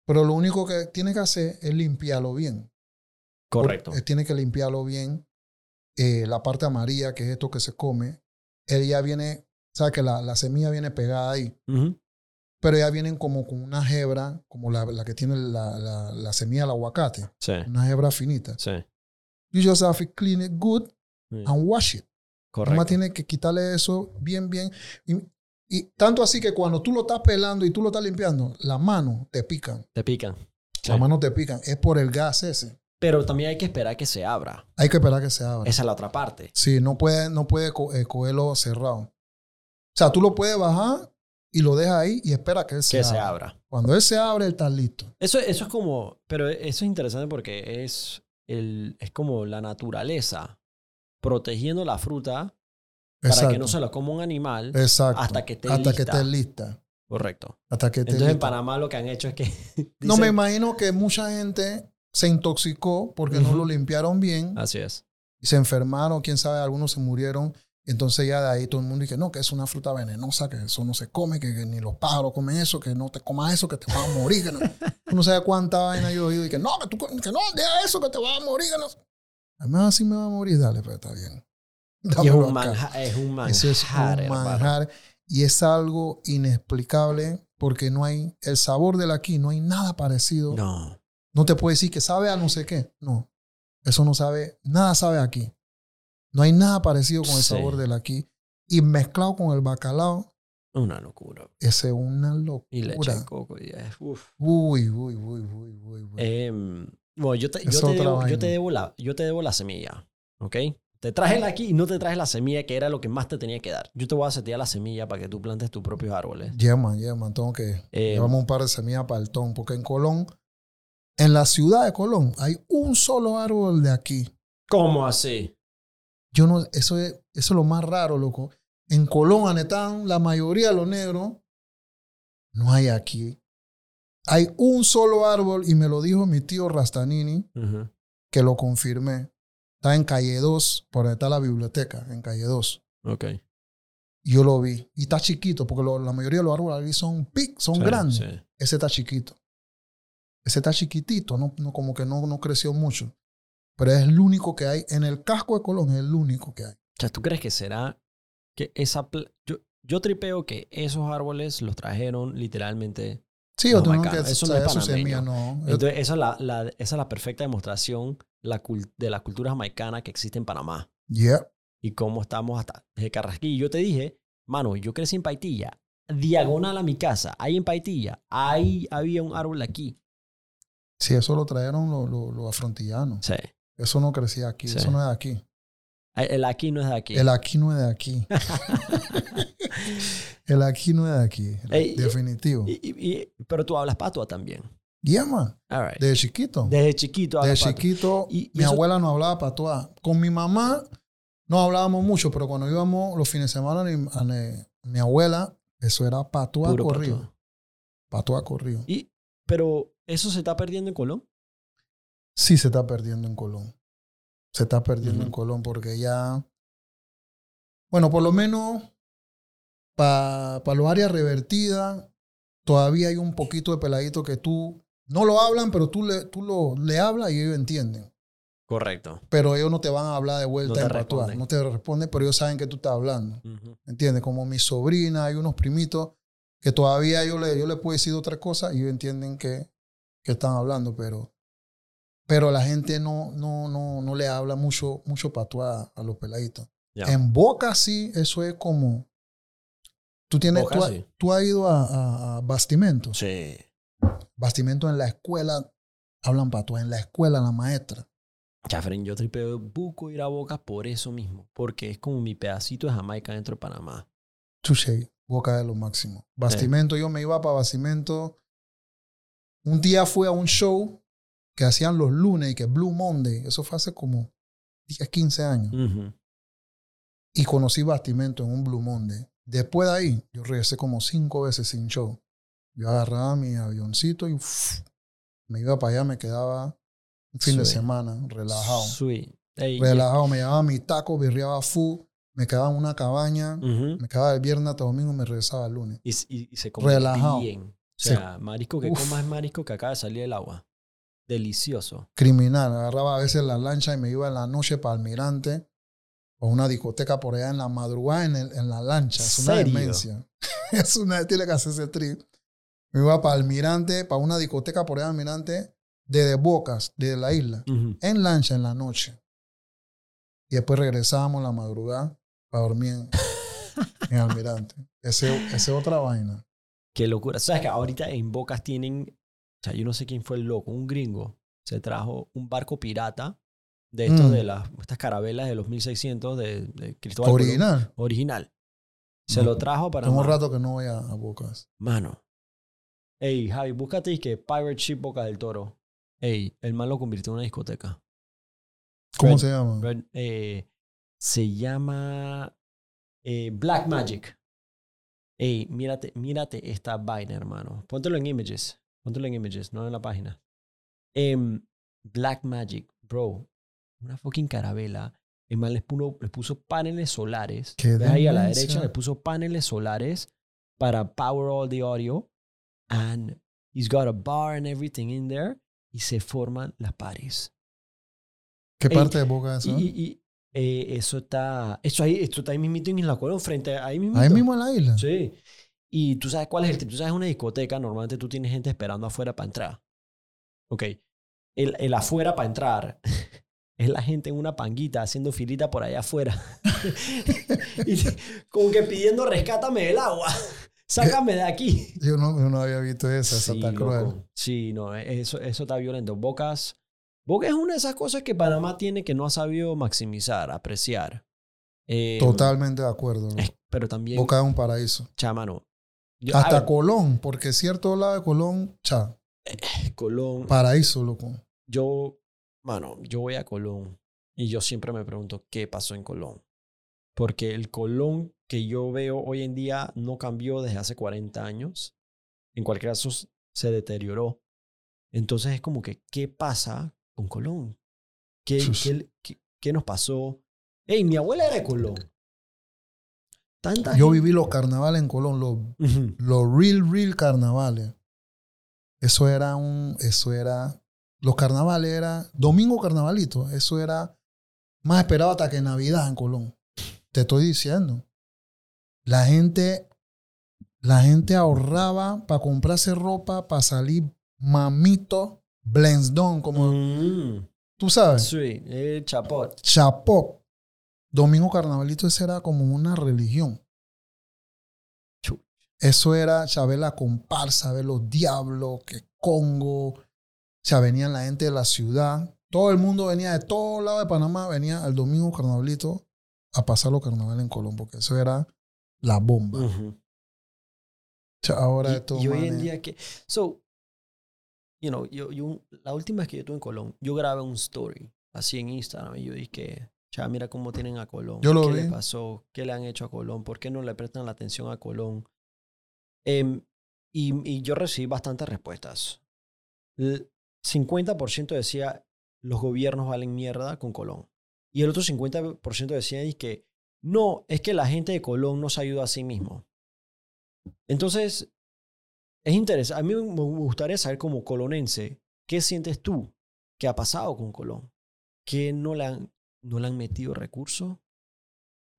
Pero lo único que tiene que hacer es limpiarlo bien. Correcto. Él tiene que limpiarlo bien. Eh, la parte amarilla, que es esto que se come, él ya viene, sabe que la, la semilla viene pegada ahí. Pero ya vienen como con una hebra, como la, la que tiene la, la, la semilla del aguacate, Sí. una hebra finita. Sí. You just have to clean it good Sí. and wash it. Correcto. Nomás tiene que quitarle eso bien, bien. Y, y tanto así que cuando tú lo estás pelando y tú lo estás limpiando, las manos te pican. Te pican. Las manos te pican. Es por el gas ese. Pero también hay que esperar que se abra. Hay que esperar que se abra. Esa es la otra parte. Sí, no puede, no puede co- eh, cogerlo cerrado. O sea, tú lo puedes bajar y lo dejas ahí y espera que él se Que abra. se abra. Cuando él se abre, él está listo. Eso, eso es como, pero eso es interesante porque es, el, es como la naturaleza protegiendo la fruta para que no se la coma un animal. Exacto. hasta que esté Hasta que lista. esté lista. Correcto. Hasta que esté Entonces en. Panamá lo que han hecho es que... No me imagino que mucha gente se intoxicó porque no Ujú. lo limpiaron bien Así es. y se enfermaron, quién sabe, algunos se murieron. Entonces ya de ahí todo el mundo dice, no, que es una fruta venenosa, que eso no se come, que, que ni los pájaros comen eso, que no te comas eso, que te vas a morir. Que no, *laughs* no sabes cuánta vaina yo he oído y que no, que, tú, que no, deja eso, que te vas a morir. Que no. Además, así me va a morir, dale, pero está bien. Y es un, acá. manja- es un manjar. Eso es un manjar y es algo inexplicable porque no hay el sabor del aquí, no hay nada parecido. No. No te puedo decir que sabe a no sé qué. No. Eso no sabe, nada sabe aquí. No hay nada parecido con el Sí. sabor del aquí. Y mezclado con el bacalao, Una locura. ese es una Y leche locura. de coco. Y es, uf. Uy, uy, uy, uy, uy, uy. Em, bueno, yo te, yo, te debo, yo, te debo la, yo te debo la semilla. ¿Ok? Te traje la aquí y no te traje la semilla que era lo que más te tenía que dar. Yo te voy a setear la semilla para que tú plantes tus propios árboles. Yeah, man, yeah, man. Tengo que Eh, llevamos un par de semillas para el ton. Porque en Colón, en la ciudad de Colón, hay un solo árbol de aquí. ¿Cómo así? Yo no, eso es, eso es lo más raro, loco. En Colón, Anetán, la mayoría de los negros no hay aquí. Hay un solo árbol y me lo dijo mi tío Rastanini, que lo confirmé. Está en calle 2, por ahí está la biblioteca, en calle 2. Ok. Yo lo vi. Y está chiquito, porque lo- la mayoría de los árboles aquí son pic, son Sí, grandes. sí. Ese está chiquito. Ese está chiquitito, no, no, como que no, no creció mucho. Pero es el único que hay. En el casco de Colón es el único que hay. O sea, ¿tú crees que será que esa... Yo, yo tripeo que esos árboles los trajeron literalmente... Sí, No, tengo bacano. que Eso no es traer su panameño. semilla, no. Entonces, esa es la, la- esa es la perfecta demostración la de la cultura jamaicana que existe en Panamá. Yeah. y cómo estamos hasta desde Carrasquillo. Yo te dije, mano, yo crecí en Paitilla, diagonal a mi casa, ahí en Paitilla, ahí había un árbol aquí. Sí, eso lo trajeron los los- los afrontillanos. Sí. Eso no crecía aquí, Sí. eso no es de aquí. El aquí no es de aquí. El aquí no es de aquí. *laughs* El aquí no es de aquí. Ey, Definitivo. Y- y- y- pero tú hablas patua también. Yeah, man. All right. Desde chiquito. Desde chiquito Desde patua. chiquito, Y- mi eso- abuela no hablaba patois. Con mi mamá no hablábamos mucho, pero cuando íbamos los fines de semana, mi, a mi abuela, eso era Puro corrido. patua. Patois corrido. Y, pero eso se está perdiendo en Colón. Sí se está perdiendo en Colón. Se está perdiendo en Colón porque ya... Bueno, por lo menos para los áreas revertidas, todavía hay un poquito de peladito que tú... No lo hablan, pero tú le, tú lo, le hablas y ellos entienden. Correcto. Pero ellos no te van a hablar de vuelta No en responden. No te responden, pero ellos saben que tú estás hablando. Ujú. ¿Entiendes? Como mi sobrina, hay unos primitos que todavía yo le, yo le puedo decir otra cosa y ellos entienden que, que están hablando, pero, pero la gente no, no, no, no le habla mucho, mucho patuá a los peladitos. En Boca sí, eso es como... Tú, tienes, Boca, tú, has- sí. tú has ido a, a, a Bastimento. Sí. Bastimento en la escuela, hablan patuá. En la escuela, la maestra. Chafren, yo tripeo buco ir a Boca por eso mismo. Porque es como mi pedacito de Jamaica dentro de Panamá. Touché, Boca es lo máximo. Bastimento, yo me iba para Bastimento. Un día fui a un show que hacían los lunes y que Blue Monday. Eso fue hace como 10, 15 años. Y conocí Bastimento en un Blue Monday. Después de ahí, yo regresé como cinco veces sin show. Yo agarraba mi avioncito y me iba para allá, me quedaba un fin de semana relajado. Sweet. Ey, Relajado, me llevaba mi taco, birriaba full, me quedaba en una cabaña, me quedaba el viernes hasta domingo y me regresaba el lunes. y, y- y se Relajado. bien. O Se- sea, marisco que Uf. comas es marisco que acaba de salir del agua. Delicioso. criminal. Agarraba a veces la lancha y me iba en la noche para Almirante o una discoteca por allá en la madrugada en, el- en la lancha. Es una ¿Serio? demencia. *laughs* es una, tiene que hacer ese trip. Me iba para Almirante, para una discoteca por allá en Almirante, desde Bocas, desde la isla, en lancha en la noche. Y después regresábamos la madrugada para dormir en, en *laughs* Almirante. Ese esa es otra vaina. Qué locura. ¿Sabes que ahorita en Bocas tienen, o sea, yo no sé quién fue el loco, un gringo, se trajo un barco pirata de estos Mm. de las, estas carabelas de los 1600 de, de Cristóbal Colón. Original. Original. Se No. lo trajo para Tengo un rato que no voy a, a Bocas. Mano. Ey, Javi, búscate y que Pirate Ship Boca del Toro. Ey, el man lo convirtió en una discoteca. ¿Cómo Red- se llama? Red- eh, se llama eh, Black Magic. Ey, mírate, mírate esta vaina, hermano. Póntelo en images. Póntelo en images, no en la página. Em, Black Magic, bro. Una fucking carabela. El man les puso, les puso paneles solares. Qué ¿Ves ahí a la derecha? Le puso paneles solares para power all the audio. And he's got a bar and everything in there. Y se forman las pares. ¿Qué parte de Boca eso? y- y, eh, eso está. Eso ahí, esto está ahí mismito en Isla Colón, frente a ahí mismo. Ahí mismo en la isla. Sí. Y tú sabes cuál es el. Tú sabes, una discoteca, normalmente tú tienes gente esperando afuera para entrar. Ok. El, el afuera para entrar *laughs* es la gente en una panguita haciendo filita por allá afuera. *laughs* y como que pidiendo rescátame del agua. *laughs* Sácame de aquí. Yo no, yo no había visto esa Sí, está loco. cruel. Sí, no, eso, eso está violento. Bocas, Bocas es una de esas cosas que Panamá tiene que no ha sabido maximizar, apreciar. Eh, Totalmente de acuerdo. pero también, Boca es un paraíso. chamano. yo- Hasta ver, Colón, porque cierto lado de Colón, cha, Colón. paraíso, loco. Yo, mano, yo voy a Colón y yo siempre me pregunto qué pasó en Colón. Porque el Colón que yo veo hoy en día no cambió desde hace 40 años. En cualquier caso, se deterioró. Entonces es como que, ¿qué pasa con Colón? ¿Qué, qué, qué- qué nos pasó? Ey, mi abuela era de Colón. Tanta Yo gente- viví los carnavales en Colón, los, los real, real carnavales. Eso era un, eso era, los carnavales era, domingo carnavalito, eso era más esperado hasta que Navidad en Colón. Te estoy diciendo. La gente, la gente ahorraba para comprarse ropa, para salir mamito, blensdon, como Mm, tú sabes. sí, el chapot. Chapó. Domingo Carnavalito, eso era como una religión. Eso era saber la comparsa, ver los diablos, que Congo. O sea, venían la gente de la ciudad. Todo el mundo venía de todo lado de Panamá, venía al domingo carnavalito a pasar los carnavales en Colón, porque eso era la bomba. O sea, ahora Y, estos y hoy en día que... So, you know, yo, yo, la última vez que yo estuve en Colón, yo grabé un story así en Instagram y yo dije, ya mira cómo tienen a Colón. Yo lo ¿Qué vi. le pasó? ¿Qué le han hecho a Colón? ¿Por qué no le prestan la atención a Colón? Em, y, y yo recibí bastantes respuestas. El 50% decía, los gobiernos valen mierda con Colón. Y el otro 50% decía que, no, es que la gente de Colón no se ayuda a sí mismo. Entonces, es interesante. A mí me gustaría saber como colonense, ¿qué sientes tú que ha pasado con Colón? ¿Que no le han, no le han metido recursos?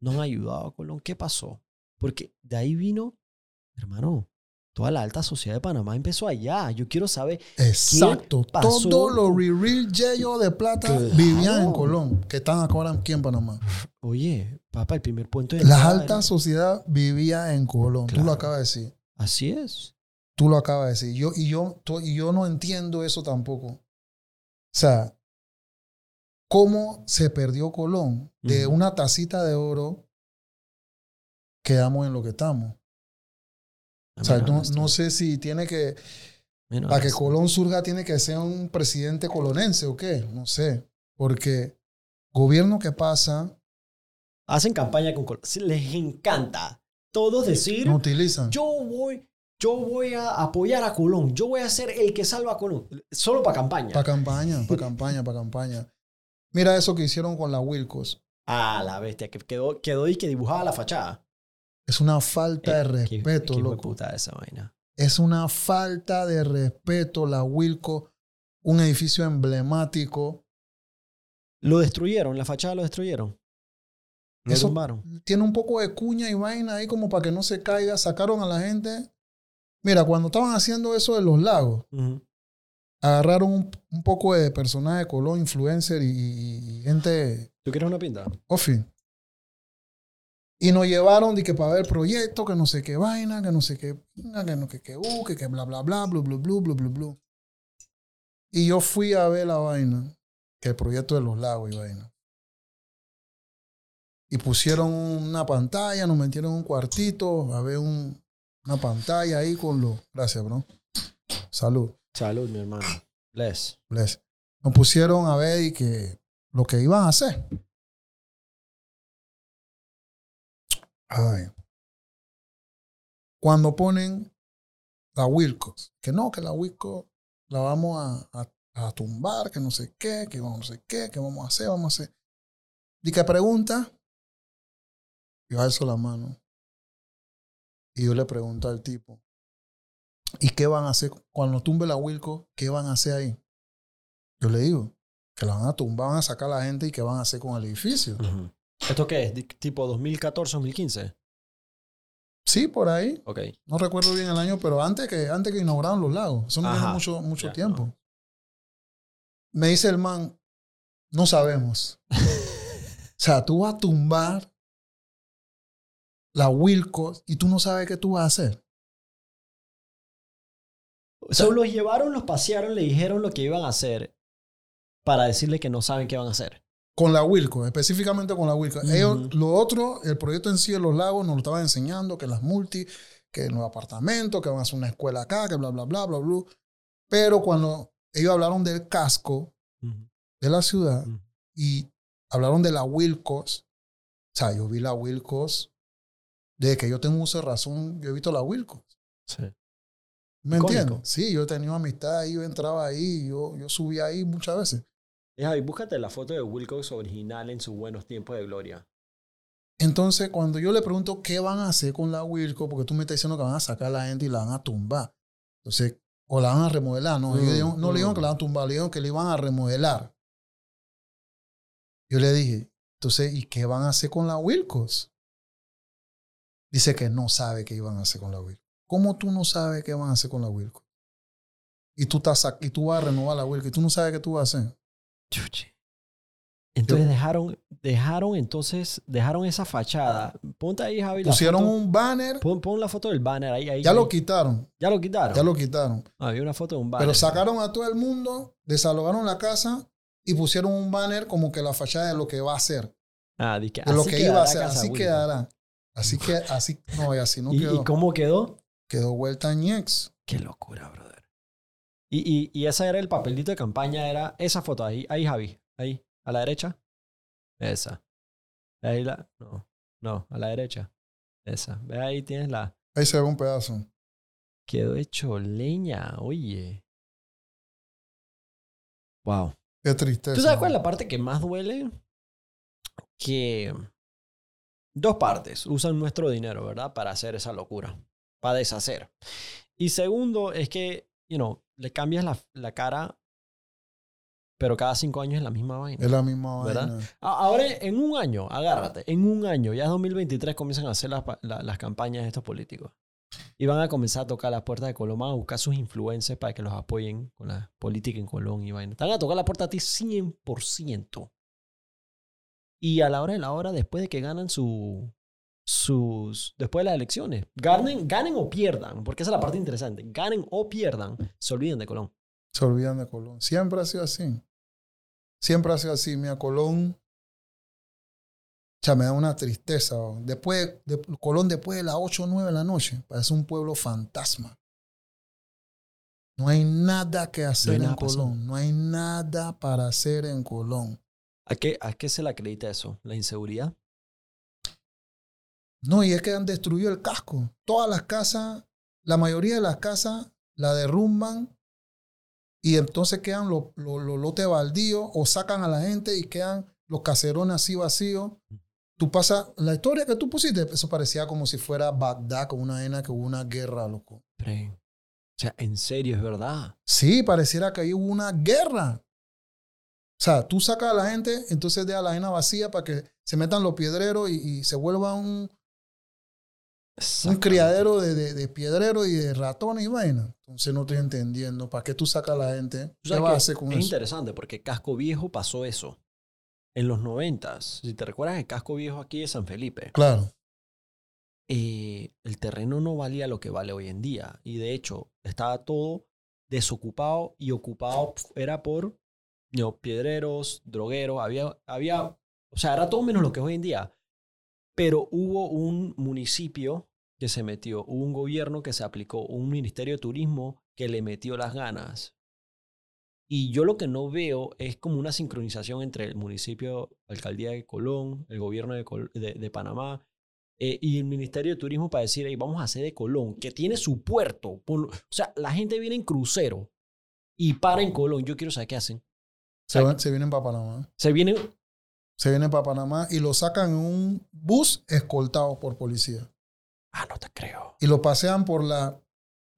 ¿No han ayudado a Colón? ¿Qué pasó? Porque de ahí vino, hermano, toda la alta sociedad de Panamá empezó allá. Yo quiero saber, Exacto. pasó? Todos los real yellos de plata Claro. vivían en Colón, que están acá aquí en Panamá. oye, papá, el primer puente de La alta era- sociedad vivía en Colón. Tú lo acabas de decir. Así es. Tú lo acabas de decir. Yo, y, yo, tú- y yo no entiendo eso tampoco. O sea, ¿cómo se perdió Colón? De una tacita de oro, quedamos en lo que estamos. O sea, no, este, no sé si tiene que, mira, para que este. Colón surja, tiene que ser un presidente colonense o qué. No sé. Porque gobierno que pasa, Hacen campaña con Colón. Les encanta. Todos decir, no utilizan. yo voy, yo voy a apoyar a Colón. Yo voy a ser el que salva a Colón. Solo para campaña. Para campaña, para *laughs* campaña, para campaña. Mira eso que hicieron con la Wilcos. Ah, la bestia, que quedó, quedó y que dibujaba la fachada. Es una falta de Eh, respeto, qué loco. puta esa vaina. Es una falta de respeto la Wilco, un edificio emblemático. Lo destruyeron, la fachada lo destruyeron. Lo Eso- tumbaron. Tiene un poco de cuña y vaina ahí como para que no se caiga. Sacaron a la gente. Mira, cuando estaban haciendo eso de los lagos, Ujú. agarraron un, un poco de personaje de Colón, influencer y, y- y gente ¿Tú quieres una pinta? Ofi. Y nos llevaron de que para ver proyecto, que no sé qué vaina, que no sé qué, que no que qué, uh, que, que bla, bla, bla, blu, blu, blu, blu, blu, blu. Y yo fui a ver la vaina, que el proyecto de los lagos y vaina. Y pusieron una pantalla, nos metieron en un cuartito, a ver un, una pantalla ahí con los... Gracias, bro. Salud. Salud, mi hermano. Bless. Bless. Nos pusieron a ver y que lo que iban a hacer. Ay. Cuando ponen la Wilcos, que no, que la Wilcos la vamos a, a- a tumbar, que no sé qué, que vamos no sé qué, que vamos a hacer, vamos a hacer. Y que pregunta, yo alzo la mano. Y yo le pregunto al tipo, ¿y qué van a hacer cuando tumbe la Wilco? ¿Qué van a hacer ahí? Yo le digo que la van a tumbar, van a sacar a la gente y qué van a hacer con el edificio. ¿Esto qué es? ¿Tipo 2014, 2015? Sí, por ahí. Ok. No recuerdo bien el año, pero antes que, antes que inauguraron los lagos. Eso no tiene mucho, mucho tiempo. no. Me dice el man, no sabemos. *laughs* o sea, tú vas a tumbar la Wilco y tú no sabes qué tú vas a hacer. O sea, los llevaron, los pasearon, le dijeron lo que iban a hacer para decirle que no saben qué van a hacer. Con la Wilco, específicamente con la Wilco. Ellos, lo otro, el proyecto en sí de los lagos nos lo estaban enseñando, que las multi, que los apartamentos, que van a hacer una escuela acá, que bla, bla, bla, bla, bla. Pero cuando ellos hablaron del casco de la ciudad Ujú. y hablaron de la Wilcos, o sea, yo vi la Wilcos, desde que yo tengo uso de razón, yo he visto la Wilcos. Sí. ¿Me entiendes? Sí, yo he tenido amistad ahí, yo entraba ahí, yo, yo subía ahí muchas veces. Y Javi, búscate la foto de Wilcox original en sus buenos tiempos de gloria. Entonces, cuando yo le pregunto qué van a hacer con la Wilco, porque tú me estás diciendo que van a sacar a la gente y la van a tumbar. Entonces, o la van a remodelar. No, Mm, dijeron- no le dijeron mm. que la van a tumbar, le dijeron que le iban a remodelar. Yo le dije, entonces, ¿y qué van a hacer con la Wilcos? Dice que no sabe qué iban a hacer con la Wilco. ¿Cómo tú no sabes qué van a hacer con la Wilco? Y tú, estás, y tú vas a renovar la Wilco y tú no sabes qué tú vas a hacer. Chuchi. Entonces dejaron, dejaron, entonces, dejaron esa fachada. Ponte ahí, Javi. Pusieron foto. un banner, Pon, pon la foto del banner ahí. ahí ya ahí. lo quitaron, Ya lo quitaron. ya lo quitaron. Ah, había una foto de un banner. Pero sacaron a todo el mundo, desalojaron la casa y pusieron un banner como que la fachada de lo que va a ser, Ah, di que de lo que iba a ser, así Wilco. quedará. Así que, así, no, y así no ¿Y, quedó. y cómo quedó? Quedó vuelta en ex. Qué locura, brother. Y, y, y ese era el papelito de campaña, era esa foto ahí, ahí, Javi, ahí, a la derecha. Esa. Ahí la, no, no, a la derecha. Esa. Ve ahí tienes la, Ahí se ve un pedazo. quedó hecho leña, oye. Wow. Qué tristeza. ¿Tú sabes cuál es la parte que más duele? Que dos partes usan nuestro dinero, ¿verdad? Para hacer esa locura, para deshacer. Y segundo es que, you know, le cambias la, la cara, pero cada cinco años es la misma vaina. Es la misma ¿Verdad? vaina. Ahora, en un año, agárrate, en un año, ya 2023 comienzan a hacer las, la- las campañas de estos políticos. Y van a comenzar a tocar las puertas de Colón, van a buscar sus influencers para que los apoyen con la política en Colón y vaina. Te van a tocar la puerta a ti 100%. Y a la hora de la hora, después de que ganan su, sus... Después de las elecciones, ganen, ganen o pierdan, porque esa es la parte interesante. Ganen o pierdan, se olviden de Colón. Se olvidan de Colón. Siempre ha sido así. Siempre ha sido así. Mira, Colón. Ya me da una tristeza. oh. Después, de, Colón después de las 8 o 9 de la noche, parece un pueblo fantasma. No hay nada que hacer en nada. Colón. No hay nada para hacer en Colón. ¿A qué, ¿A qué se le acredita eso? ¿La inseguridad? No, y es que han destruido el casco. Todas las casas, la mayoría de las casas la derrumban y entonces quedan los, los, los lotes baldíos o sacan a la gente y quedan los caserones así vacíos. Tú pasas, la historia que tú pusiste, eso parecía como si fuera Bagdad con una arena que hubo una guerra, loco. Pre- O sea, en serio, es verdad. Sí, pareciera que ahí hubo una guerra. O sea, tú sacas a la gente, entonces deja la arena vacía para que se metan los piedreros y, y se vuelva un, un criadero de, de, de piedreros y de ratones y vaina. Entonces no estoy entendiendo. ¿Para qué tú sacas a la gente? ¿Qué vas a que hacer con es eso? interesante porque Casco Viejo pasó eso. En los noventas, si te recuerdas el Casco Viejo aquí de San Felipe, Claro. eh, el terreno no valía lo que vale hoy en día. Y de hecho, estaba todo desocupado y ocupado era por piedreros, drogueros, había, había, o sea, era todo menos lo que es hoy en día. Pero hubo un municipio que se metió, hubo un gobierno que se aplicó, un ministerio de turismo que le metió las ganas. Y yo lo que no veo es como una sincronización entre el municipio, alcaldía de Colón, el gobierno de, Panamá eh, y el Ministerio de Turismo para decir, "Ey, vamos a hacer de Colón, que tiene su puerto. O sea, la gente viene en crucero y para en Colón. Yo quiero saber qué hacen. Se, van- se vienen para Panamá. Se vienen, Se vienen para Panamá y lo sacan en un bus escoltado por policía. ah, no te creo. Y lo pasean por la.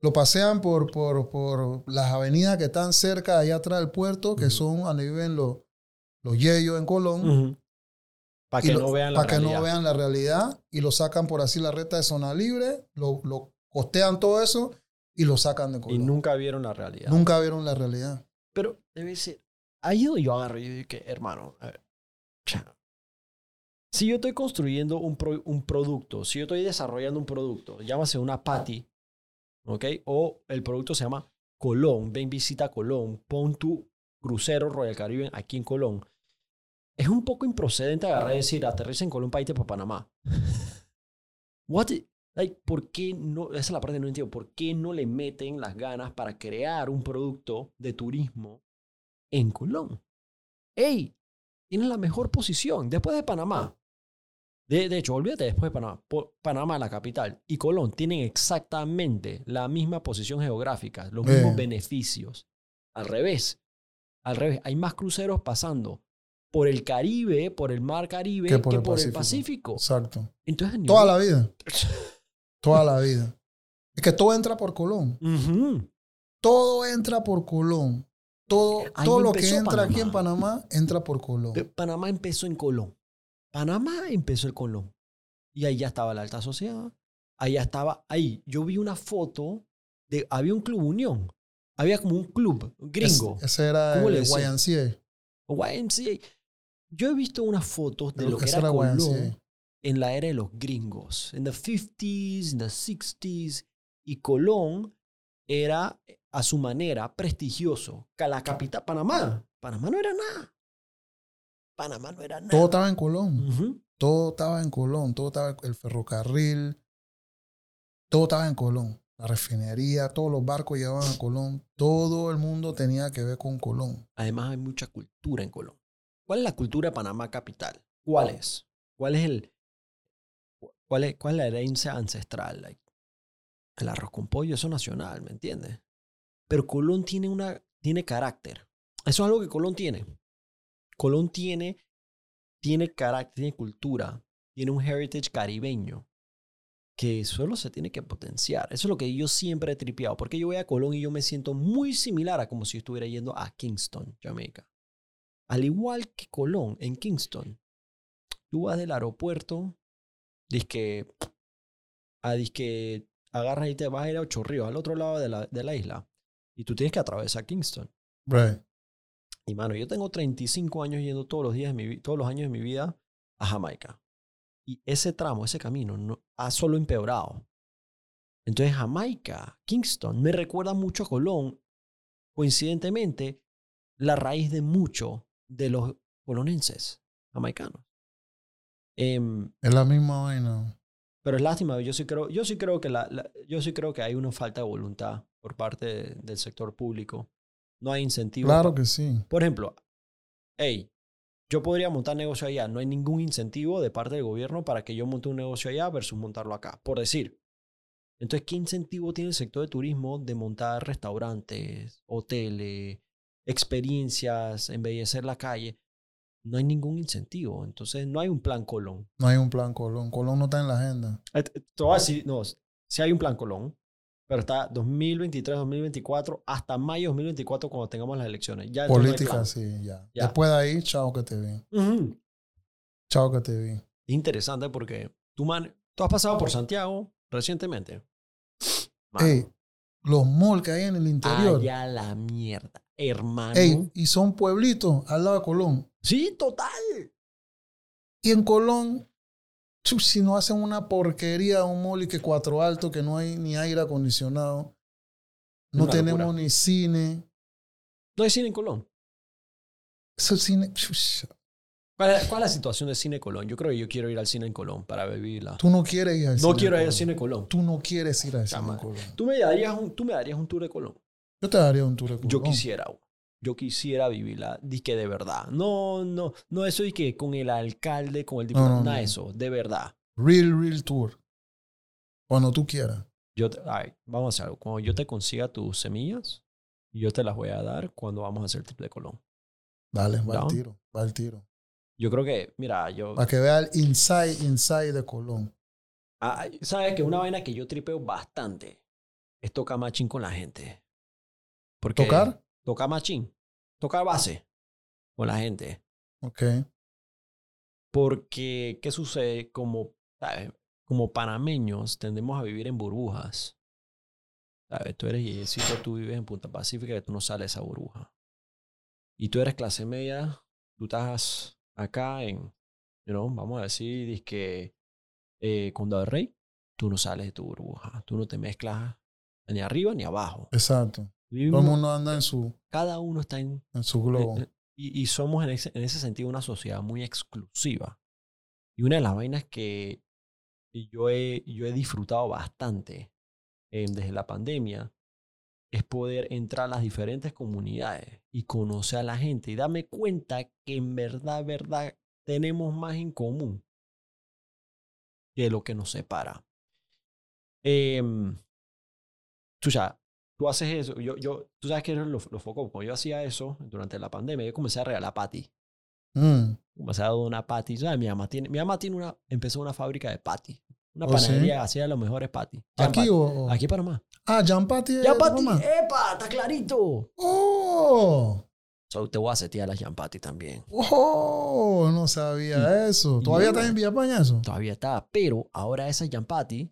Lo pasean por, por, por las avenidas que están cerca, allá atrás del puerto, que Ujú. son donde viven los, los yeyos en Colón. Para y que lo- no vean la para que no vean la realidad y lo sacan por así la recta de zona libre, lo, lo costean todo eso y lo sacan de y Colón. nunca vieron la realidad. Nunca vieron la realidad. Pero debe ser. Ahí donde yo agarro y que, hermano, a ver, cha, si yo estoy construyendo un, pro- un producto, si yo estoy desarrollando un producto, llámase una patty, ¿ok? O el producto se llama Colón, ven, visita Colón, pon tu crucero Royal Caribbean aquí en Colón. Es un poco improcedente agarrar y decir, aterriza en Colón para irte para Panamá. *laughs* What? Like, ¿Por qué no? Esa es la parte que no entiendo. ¿Por qué no le meten las ganas para crear un producto de turismo en Colón? ¡Ey! Tienen la mejor posición después de Panamá. De, de hecho, olvídate después de Panamá. Panamá, la capital, y Colón tienen exactamente la misma posición geográfica, los mismos Eh. beneficios. Al revés. Al revés. Hay más cruceros pasando por el Caribe, por el mar Caribe, que por, el, Pacífico. Exacto. Entonces, Toda la vida. *laughs* Toda la vida. Es que todo entra por Colón. Todo entra por Colón. Todo, Ahí todo lo que entra aquí en Panamá. Entra por Colón. Panamá empezó en Colón. Panamá empezó en Colón. Y ahí ya estaba la alta sociedad. Ahí ya estaba, ahí. Yo vi una foto de, había un club unión. Había como un club gringo. Es- ese era ¿Cómo le el? YMCA. YMCA. Yo he visto unas fotos de lo que era era Colón YMCA. en la era de los gringos, en the 50s, en the 60s, y Colón era a su manera prestigioso. Que La capital, Panamá, Panamá no era nada. Panamá no era nada. Todo estaba en Colón. Todo estaba en Colón. Todo estaba el ferrocarril. Todo estaba en Colón. La refinería, todos los barcos llevaban a Colón. Todo el mundo tenía que ver con Colón. Además hay mucha cultura en Colón. ¿Cuál es la cultura de Panamá capital? ¿Cuál es? ¿Cuál es el cuál es, cuál es la herencia ancestral? Like, el arroz con pollo, eso es nacional, ¿me entiendes? Pero Colón tiene una tiene carácter. Eso es algo que Colón tiene. Colón tiene tiene carácter, tiene cultura, tiene un heritage caribeño que solo se tiene que potenciar. Eso es lo que yo siempre he tripeado, porque yo voy a Colón y yo me siento muy similar a como si estuviera yendo a Kingston, Jamaica. Al igual que Colón, en Kingston, tú vas del aeropuerto, que a disque agarras y te vas a ir a Ocho Ríos, al otro lado de la, de la isla, y tú tienes que atravesar Kingston. Right. Y mano, yo tengo 35 años yendo todos los días de mi todos los años de mi vida a Jamaica. Y ese tramo, ese camino, no, ha solo empeorado. Entonces Jamaica, Kingston, me recuerda mucho a Colón. Coincidentemente, la raíz de mucho de los colonenses jamaicanos. Em, Es la misma vaina. pero es lástima, yo sí creo, yo sí creo que la, la- yo sí creo que hay una falta de voluntad por parte de- del sector público. No hay incentivo. Claro que sí. Por ejemplo, hey, yo podría montar negocio allá. No hay ningún incentivo de parte del gobierno para que yo monte un negocio allá versus montarlo acá, por decir. Entonces, ¿qué incentivo tiene el sector de turismo de montar restaurantes, hoteles, experiencias, embellecer la calle? No hay ningún incentivo. Entonces, no hay un plan Colón. No hay un plan Colón. Colón no está en la agenda. Eh, Te voy a decir, no, sí hay un plan Colón, pero está 2023, 2024, hasta mayo 2024 cuando tengamos las elecciones. Ya no Política, sí, ya. Ya. Después de ahí, chao que te vi. Chao que te vi. interesante porque tú, man, tú has pasado por Santiago recientemente. Ey, los malls que hay en el interior. allá la mierda, hermano. Ey, y son pueblitos al lado de Colón. Sí, total. Y en Colón, si no hacen una porquería, un y que cuatro alto, que no hay ni aire acondicionado. No Una tenemos locura. ni cine. No hay cine en Colón. Ese cine, ¿Cuál es, cuál es la situación de cine Colón? Yo creo que yo quiero ir al cine en Colón para vivirla. tú no quieres ir al No cine. quiero ir al cine Colón. Tú no quieres ir al cine Chama. en Colón. ¿Tú me, darías un, tú me darías un tour de Colón. Yo te daría un tour de Colón. Yo quisiera. Yo quisiera vivirla, que de verdad. No, no, no eso y que con el alcalde, con el diputado, no, nada eso, de verdad. Real, real tour. Cuando tú quieras. Yo te- ay, vamos a hacer algo. Cuando yo te consiga tus semillas, yo te las voy a dar cuando vamos a hacer el trip de Colón. Dale, va al tiro. Va al tiro. Yo creo que, mira, yo... Para que vea el inside, inside de Colón. Ah, ¿Sabes que una vaina que yo tripeo bastante es tocar machín con la gente? Porque ¿Tocar? Tocar machín. Tocar base con la gente. Ok. Porque, ¿qué sucede? Como, ¿sabes? Como panameños tendemos a vivir en burbujas. ¿Sabes? Tú eres yeyecito, tú vives en Punta Pacífica y tú no sales de esa burbuja. Y tú eres clase media, tú estás acá en, you know, vamos a decir, que eh, Condado del Rey, tú no sales de tu burbuja. Tú no te mezclas ni arriba ni abajo. Exacto. Todo el mundo anda en su, cada uno está en en su globo. eh, eh, Y, y somos en ese, en ese sentido una sociedad muy exclusiva. Y una de las vainas que yo he, yo he disfrutado bastante eh, desde la pandemia es poder entrar a las diferentes comunidades y conocer a la gente y darme cuenta que en verdad, verdad, tenemos más en común que lo que nos separa. Tú sabes, tú haces eso. Yo, yo, tú sabes que eran los, los focos. Cuando yo hacía eso durante la pandemia, yo comencé a regalar patty. Mm. Comencé a dar una patty. ¿Sabes? Mi mamá tiene, mi mamá tiene una, empezó una fábrica de patty. Una ¿Oh, sí? panadería que hacía los mejores patty. ¿Aquí o, o- Aquí en Panamá. Ah, es ¡Ya tu patty! ¡Epa! ¡Está clarito! ¡Oh! So, te voy a setear las Yampati también. ¡Oh! No sabía eso. ¿Todavía está en Villapaña eso? Todavía está. Pero ahora esas Yampati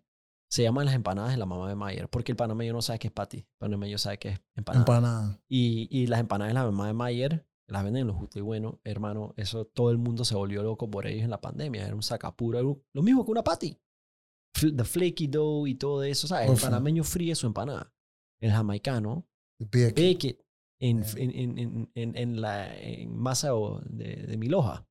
se llaman las empanadas de la mamá de Mayer. Porque el panameño no sabe qué es patty. El panameño sabe qué es empanada. Empanada. Y, y las empanadas de la mamá de Mayer las venden en los justos y bueno, hermano, eso todo el mundo se volvió loco por ellos en la pandemia. Era un sacapuro, lo mismo que una patty. The flaky dough y todo eso, ¿sabes? El Uf. panameño fríe su empanada. El jamaicano bake it en, Yeah. en, en, en, la masa o- de, de mil hojas.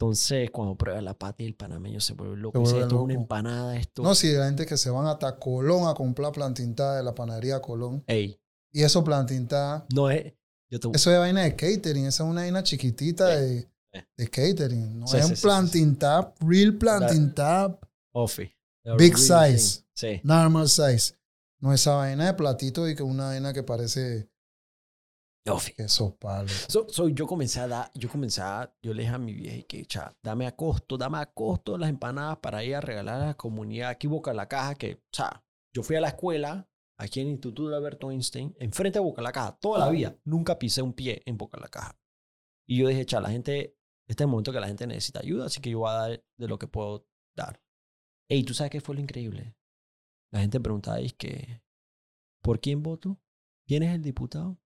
Entonces, cuando prueba la patty, el panameño se vuelve loco. Se vuelve esto es una empanada, esto. No, si la gente que se van hasta Colón a comprar plantintada de la panadería Colón. Ey, Y eso plantintada, no es. Yo te, eso es vaina de catering, esa es una vaina chiquitita de, de catering. No Sí, es sí, un sí, planting tap, real Ofi. The Big size. Sí. normal size. No esa vaina de platito y que una vaina que parece Ofi. que esos palos. So, so yo comencé a dar, yo comencé a, yo le dije a mi vieja que, cha, dame a costo, dame a costo las empanadas para ir a regalar a la comunidad aquí Boca la Caja, que, sea, yo fui a la escuela, aquí en el Instituto de Alberto Einstein, enfrente de Boca la Caja, toda la vida, nunca pisé un pie en Boca la Caja. Y yo dije, cha, la gente, este es el momento que la gente necesita ayuda, así que yo voy a dar de lo que puedo dar. Ey, ¿tú sabes qué fue lo increíble? La gente preguntaba, es que, ¿por quién voto? ¿Quién es el diputado?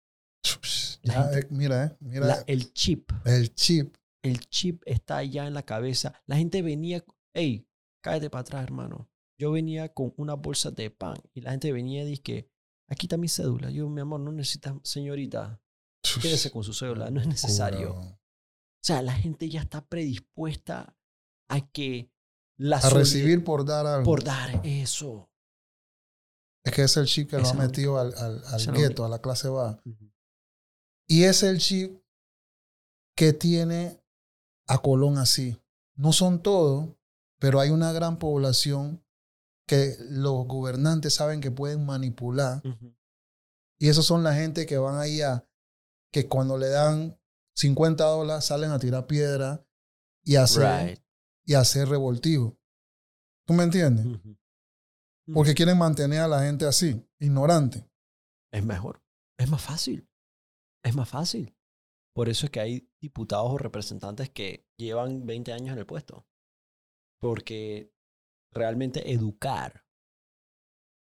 Ya, gente- eh, mira, eh, mira La- el chip el chip. el chip está ya en la cabeza. La gente venía, hey, cállate para atrás, hermano. Yo venía con una bolsa de pan y la gente venía y dice que aquí está mi cédula. Yo, mi amor, no necesitas, señorita, quédese con su cédula, no es necesario. O sea, la gente ya está predispuesta a que la A recibir por dar algo. por dar eso. Es que es el chip que lo ha metido al, al, al gueto, a la clase baja. Y es el chip que tiene a Colón así. No son todos, pero hay una gran población que los gobernantes saben que pueden manipular. Y esos son la gente que van ahí a, que cuando le dan 50 dólares salen a tirar piedra y a hacer, Right. y a hacer revoltivo. ¿Tú me entiendes? Porque quieren mantener a la gente así, ignorante. Es mejor. Es más fácil. Es más fácil. Por eso es que hay diputados o representantes que llevan 20 años en el puesto. Porque realmente educar,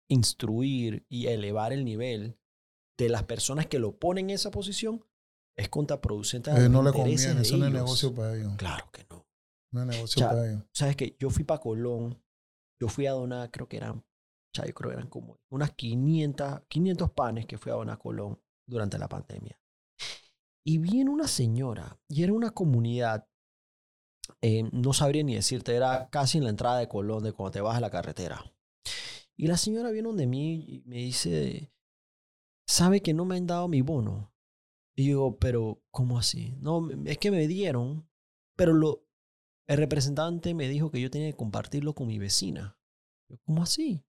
instruir y elevar el nivel de las personas que lo ponen en esa posición es contraproducente a Eh, no le conviene, eso no es negocio para ellos. Claro que no. No es negocio Ya. para ellos. Sabes que yo fui para Colón, yo fui a donar, creo que eran, cha, yo creo que eran como unas 500, 500 panes que fui a donar a Colón durante la pandemia. Y viene una señora, y era una comunidad, eh, no sabría ni decirte, era casi en la entrada de Colón, de cuando te vas a la carretera. Y la señora viene donde mí y me dice, ¿sabe que no me han dado mi bono? Y yo pero ¿cómo así? No, es que me dieron, pero lo, el representante me dijo que yo tenía que compartirlo con mi vecina. Yo, ¿Cómo así?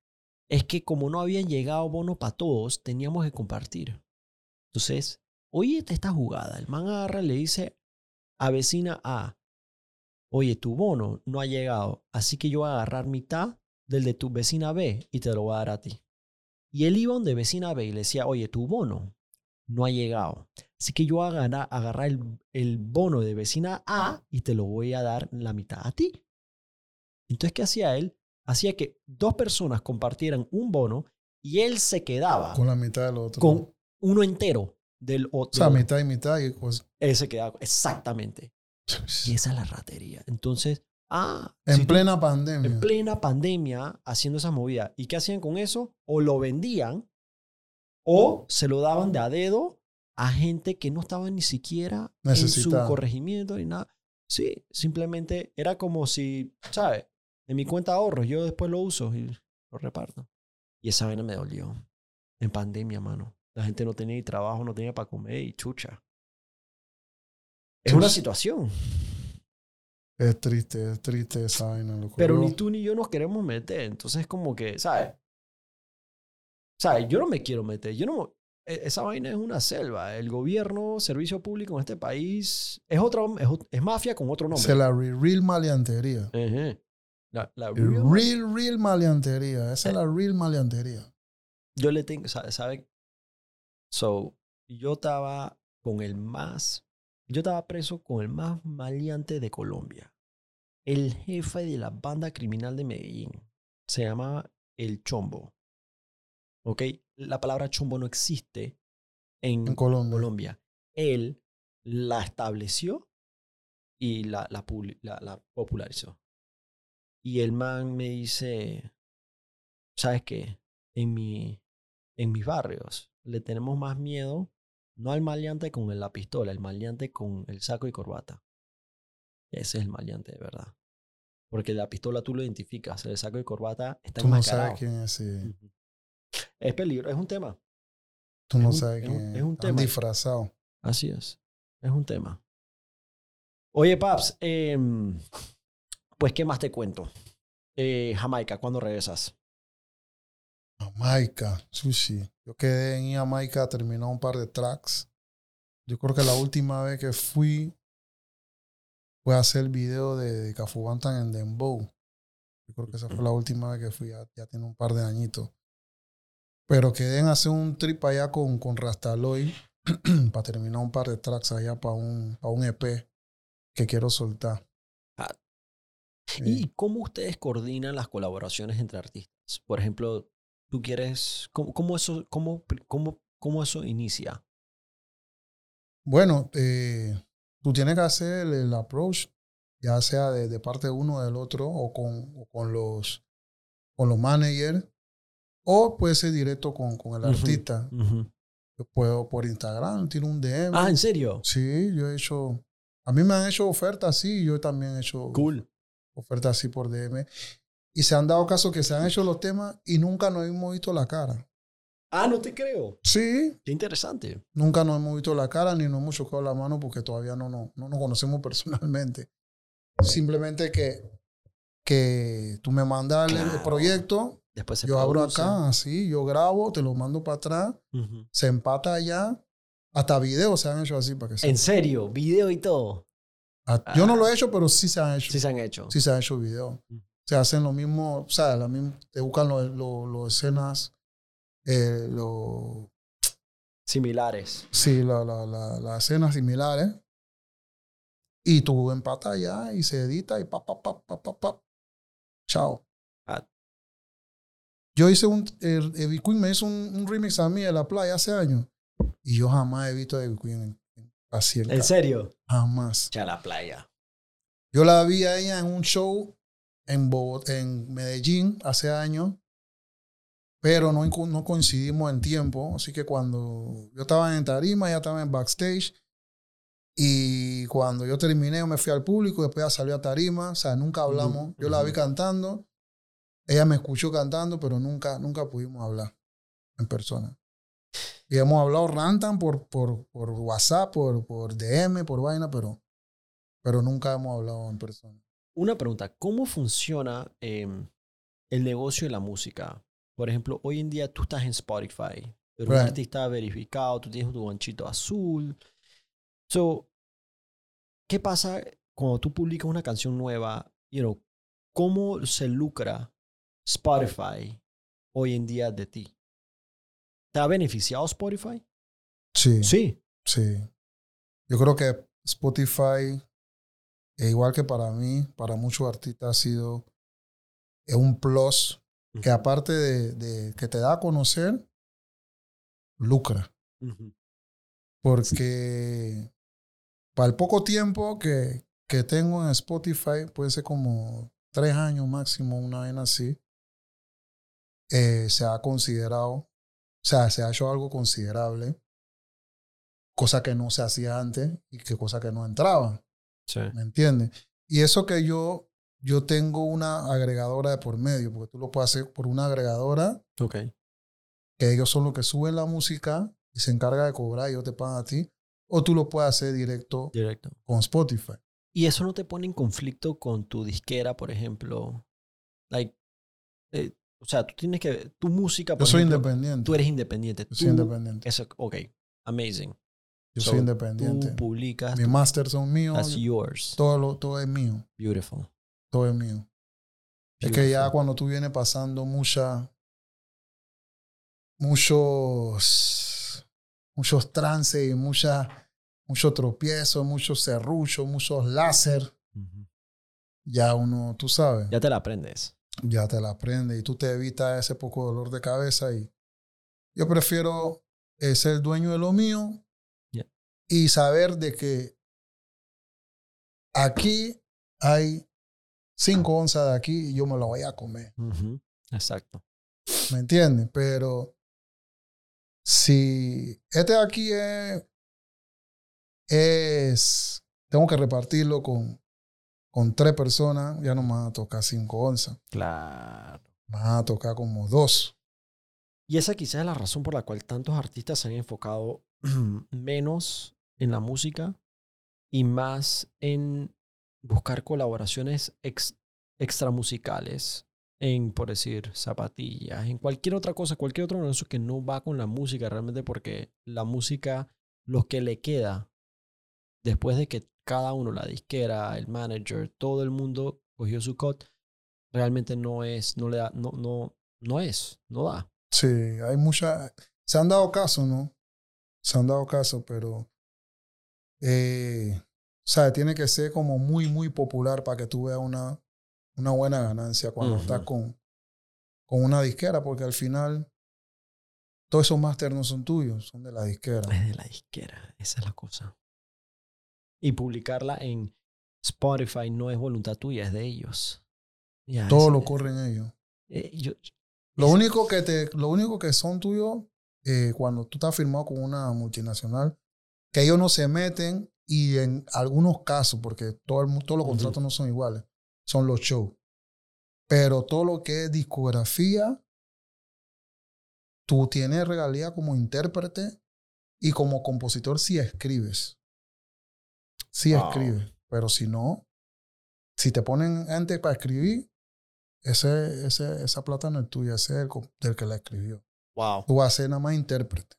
Es que como no habían llegado bonos para todos, teníamos que compartir. Entonces, oye esta jugada. El man agarra y le dice a vecina A, oye, tu bono no ha llegado, así que yo voy a agarrar mitad del de tu vecina B y te lo voy a dar a ti. Y él iba donde vecina B y le decía, oye, tu bono no ha llegado. Así que yo voy a agarrar, agarrar el, el bono de vecina A y te lo voy a dar la mitad a ti. Entonces, ¿qué hacía él? Hacía que dos personas compartieran un bono y él se quedaba Con la mitad del otro. con uno entero del o otro. sea, mitad y mitad. Y pues, Él se quedaba, exactamente. Y esa es la ratería. Entonces, ah, en si tú- plena pandemia. en plena pandemia haciendo esa movida. ¿Y qué hacían con eso? O lo vendían o se lo daban de a dedo a gente que no estaba ni siquiera en su corregimiento ni nada. Sí, simplemente era como si, ¿sabes? En mi cuenta de ahorros yo después lo uso y lo reparto. Y esa vaina me dolió. En pandemia, mano. La gente no tenía ni trabajo, no tenía para comer y chucha. Es una situación. Es triste, es triste esa vaina. Pero ni tú ni yo nos queremos meter. Entonces es como que, ¿sabes? ¿Sabes? Yo no me quiero meter. Yo no. e- Esa vaina es una selva. El gobierno, servicio público en este país es otra, es, es mafia con otro nombre. Se la re- real maleantería. La, real- Real, real maleantería. Esa es la real maleantería. Yo le tengo, ¿sabe? So, yo estaba con el más, yo estaba preso con el más maleante de Colombia. El jefe de la banda criminal de Medellín. Se llamaba El Chombo. ¿Ok? La palabra chombo no existe en, En Colombia. Colombia. Él la estableció y la, la, publi- la- la popularizó. Y el man me dice, ¿sabes qué? En, mi, en mis barrios le tenemos más miedo, no al maleante con la pistola, el maleante con el saco y corbata. Ese es el maleante de verdad. Porque la pistola tú lo identificas, el saco y corbata está Tú no sabes quién es. sí. Es peligro, es un tema. Tú Es no un- sabes es un- quién es un tema. disfrazado. Así es. Es un tema. Oye, Paps, em, pues, ¿qué más te cuento? Eh, Jamaica, ¿cuándo regresas? Jamaica, sushi. Yo quedé en Jamaica, terminó un par de tracks. Yo creo que la última vez que fui fue a hacer el video de, de Cafubantan en Dembow. Yo creo que esa fue la última vez que fui, ya, ya tiene un par de añitos. Pero quedé en hacer un trip allá con, con Rastaloy *clears throat* para terminar un par de tracks allá para un, para un EP que quiero soltar. Ah. ¿Y cómo ustedes coordinan las colaboraciones entre artistas? Por ejemplo, tú quieres, ¿cómo, cómo eso, cómo, cómo, cómo eso inicia? Bueno, eh, tú tienes que hacer el, approach, ya sea de, de parte de uno o del otro, o con, o con los con los managers, o puede ser directo con, con el artista. Yo puedo por Instagram, tiro un DM. Ah, ¿en serio? Sí, yo he hecho. A mí me han hecho ofertas así, yo también he hecho Cool. ofertas así por DM. Y se han dado casos que se han hecho los temas y nunca nos hemos visto la cara. Ah, no te creo. Sí, Qué interesante. Nunca nos hemos visto la cara ni nos hemos chocado la mano porque todavía no, no, no nos conocemos *laughs* personalmente. Simplemente que, que tú me mandas el- el Claro. proyecto, Después se yo abro produce. acá, así, yo grabo, te lo mando para atrás, Ujú. se empata allá. Hasta videos se han hecho así para que se En serio, video y todo. Ah, Yo no lo he hecho, pero sí se han hecho. Sí se han hecho. Sí se han hecho videos. Mm. Se hacen lo mismo, o sea, la misma, te buscan los los- los escenas, eh, los Similares. Sí, la, la, la, las escenas similares. Y tú empatas allá y se edita y pa, pa, pa, pa, pa, pa. Chao. Ah. Yo hice un. Eddie Queen me hizo un, un remix a mí de la playa hace años. Y yo jamás he visto a Eddie Queen en- en- así en ¿En serio? Jamás. Ya la playa. Yo la vi a ella en un show en, Bogot- en Medellín hace años, pero no, no coincidimos en tiempo. Así que cuando yo estaba en tarima, ella estaba en backstage. Y cuando yo terminé, yo me fui al público, después ella salió a tarima, o sea, nunca hablamos. Yo la vi cantando, ella me escuchó cantando, pero nunca, nunca pudimos hablar en persona. Y hemos hablado rantan por, por, por WhatsApp, por, por DM, por vaina, pero, pero nunca hemos hablado en persona. Una pregunta, ¿cómo funciona em, el negocio de la música? Por ejemplo, hoy en día tú estás en Spotify, pero un artista verificado, tú tienes tu ganchito azul. So, ¿qué pasa cuando tú publicas una canción nueva? You know, ¿Cómo se lucra Spotify hoy en día de ti? ¿Te ha beneficiado Spotify? Sí, Sí. sí. Yo creo que Spotify, e igual que para mí, para muchos artistas ha sido un plus que aparte de, de que te da a conocer, lucra. Porque para el poco tiempo que, que tengo en Spotify, puede ser como tres años máximo, una vez así, eh, se ha considerado, o sea, se ha hecho algo considerable, cosa que no se hacía antes y que cosa que no entraba, Sí. ¿me entiendes? Y eso que yo, yo tengo una agregadora de por medio, porque tú lo puedes hacer por una agregadora Ok. que ellos son los que suben la música y se encarga de cobrar y ellos te pagan a ti, o tú lo puedes hacer directo Directo. con Spotify. ¿Y eso no te pone en conflicto con tu disquera, por ejemplo? Like, eh, o sea, tú tienes que... Tu música, Yo soy ejemplo, independiente. tú eres independiente. Yo soy Tú- independiente. Eso, ok, amazing. Yo So, soy independiente. Tú publicas, Mis masters son míos. that's yours. Todo, lo, todo es mío. Beautiful. Todo es mío. Es que ya Beautiful. cuando tú vienes pasando mucha, muchos, muchos trances y mucha, muchos tropiezos, muchos serruchos, muchos láser, Ujú. ya uno, tú sabes, Ya te la aprendes. ya te la aprende y tú te evitas ese poco dolor de cabeza y yo prefiero eh, ser dueño de lo mío. Y saber de que aquí hay cinco onzas de aquí y yo me lo voy a comer. Exacto. ¿Me entiendes? Pero si este de aquí es, es tengo que repartirlo con, con tres personas, ya no me van a tocar cinco onzas, Claro. me van a tocar como dos. Y esa quizás es la razón por la cual tantos artistas se han enfocado *clears throat* menos en la música y más en buscar colaboraciones ex- extramusicales en, por decir, zapatillas, en cualquier otra cosa, cualquier otro negocio que no va con la música realmente porque la música, lo que le queda después de que cada uno, la disquera, el manager, todo el mundo cogió su cut, realmente no es, no le da, no, no, no es, no da. Sí, hay muchas. Se han dado casos, ¿no? Se han dado casos, pero. Eh, o sea, tiene que ser como muy, muy popular para que tú veas una, una buena ganancia cuando estás con, con una disquera, porque al final todos esos máster no son tuyos, son de la disquera. Es de la disquera, esa es la cosa. Y publicarla en Spotify no es voluntad tuya, es de ellos. Ya, Todo lo corren ellos. eh, yo- Lo único que te, lo único que son tuyos eh, cuando tú estás firmado con una multinacional, que ellos no se meten y en algunos casos, porque todo el todos los contratos no son iguales, son los shows. Pero todo lo que es discografía, tú tienes regalía como intérprete y como compositor si escribes. Si Wow. escribes. Pero si no, si te ponen gente para escribir, ese, ese, esa plata no es tuya, ese es el del que la escribió. Wow, Tú vas a ser nada más intérprete.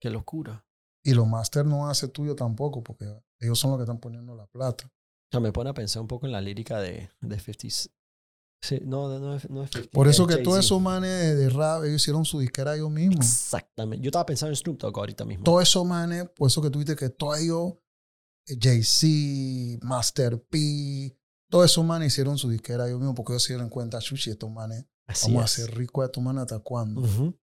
Qué locura. Y los máster no hace tuyo tampoco, porque ellos son los que están poniendo la plata. O sea, me pone a pensar un poco en la lírica de, de 50 Sí, no, no, no es, no es 50, Por eso es que todos esos manes de, rap, ellos hicieron su disquera ellos mismos. Exactamente. Yo estaba pensando en Snoop Dogg ahorita mismo. Todos esos manes, por eso que tú dices que todos ellos, eh, Jay-Z, Master P, todos esos manes hicieron su disquera ellos mismos, porque ellos se dieron cuenta, chuchi, estos manes, Así vamos a es. ser ricos a estos manes hasta cuándo. Ujú.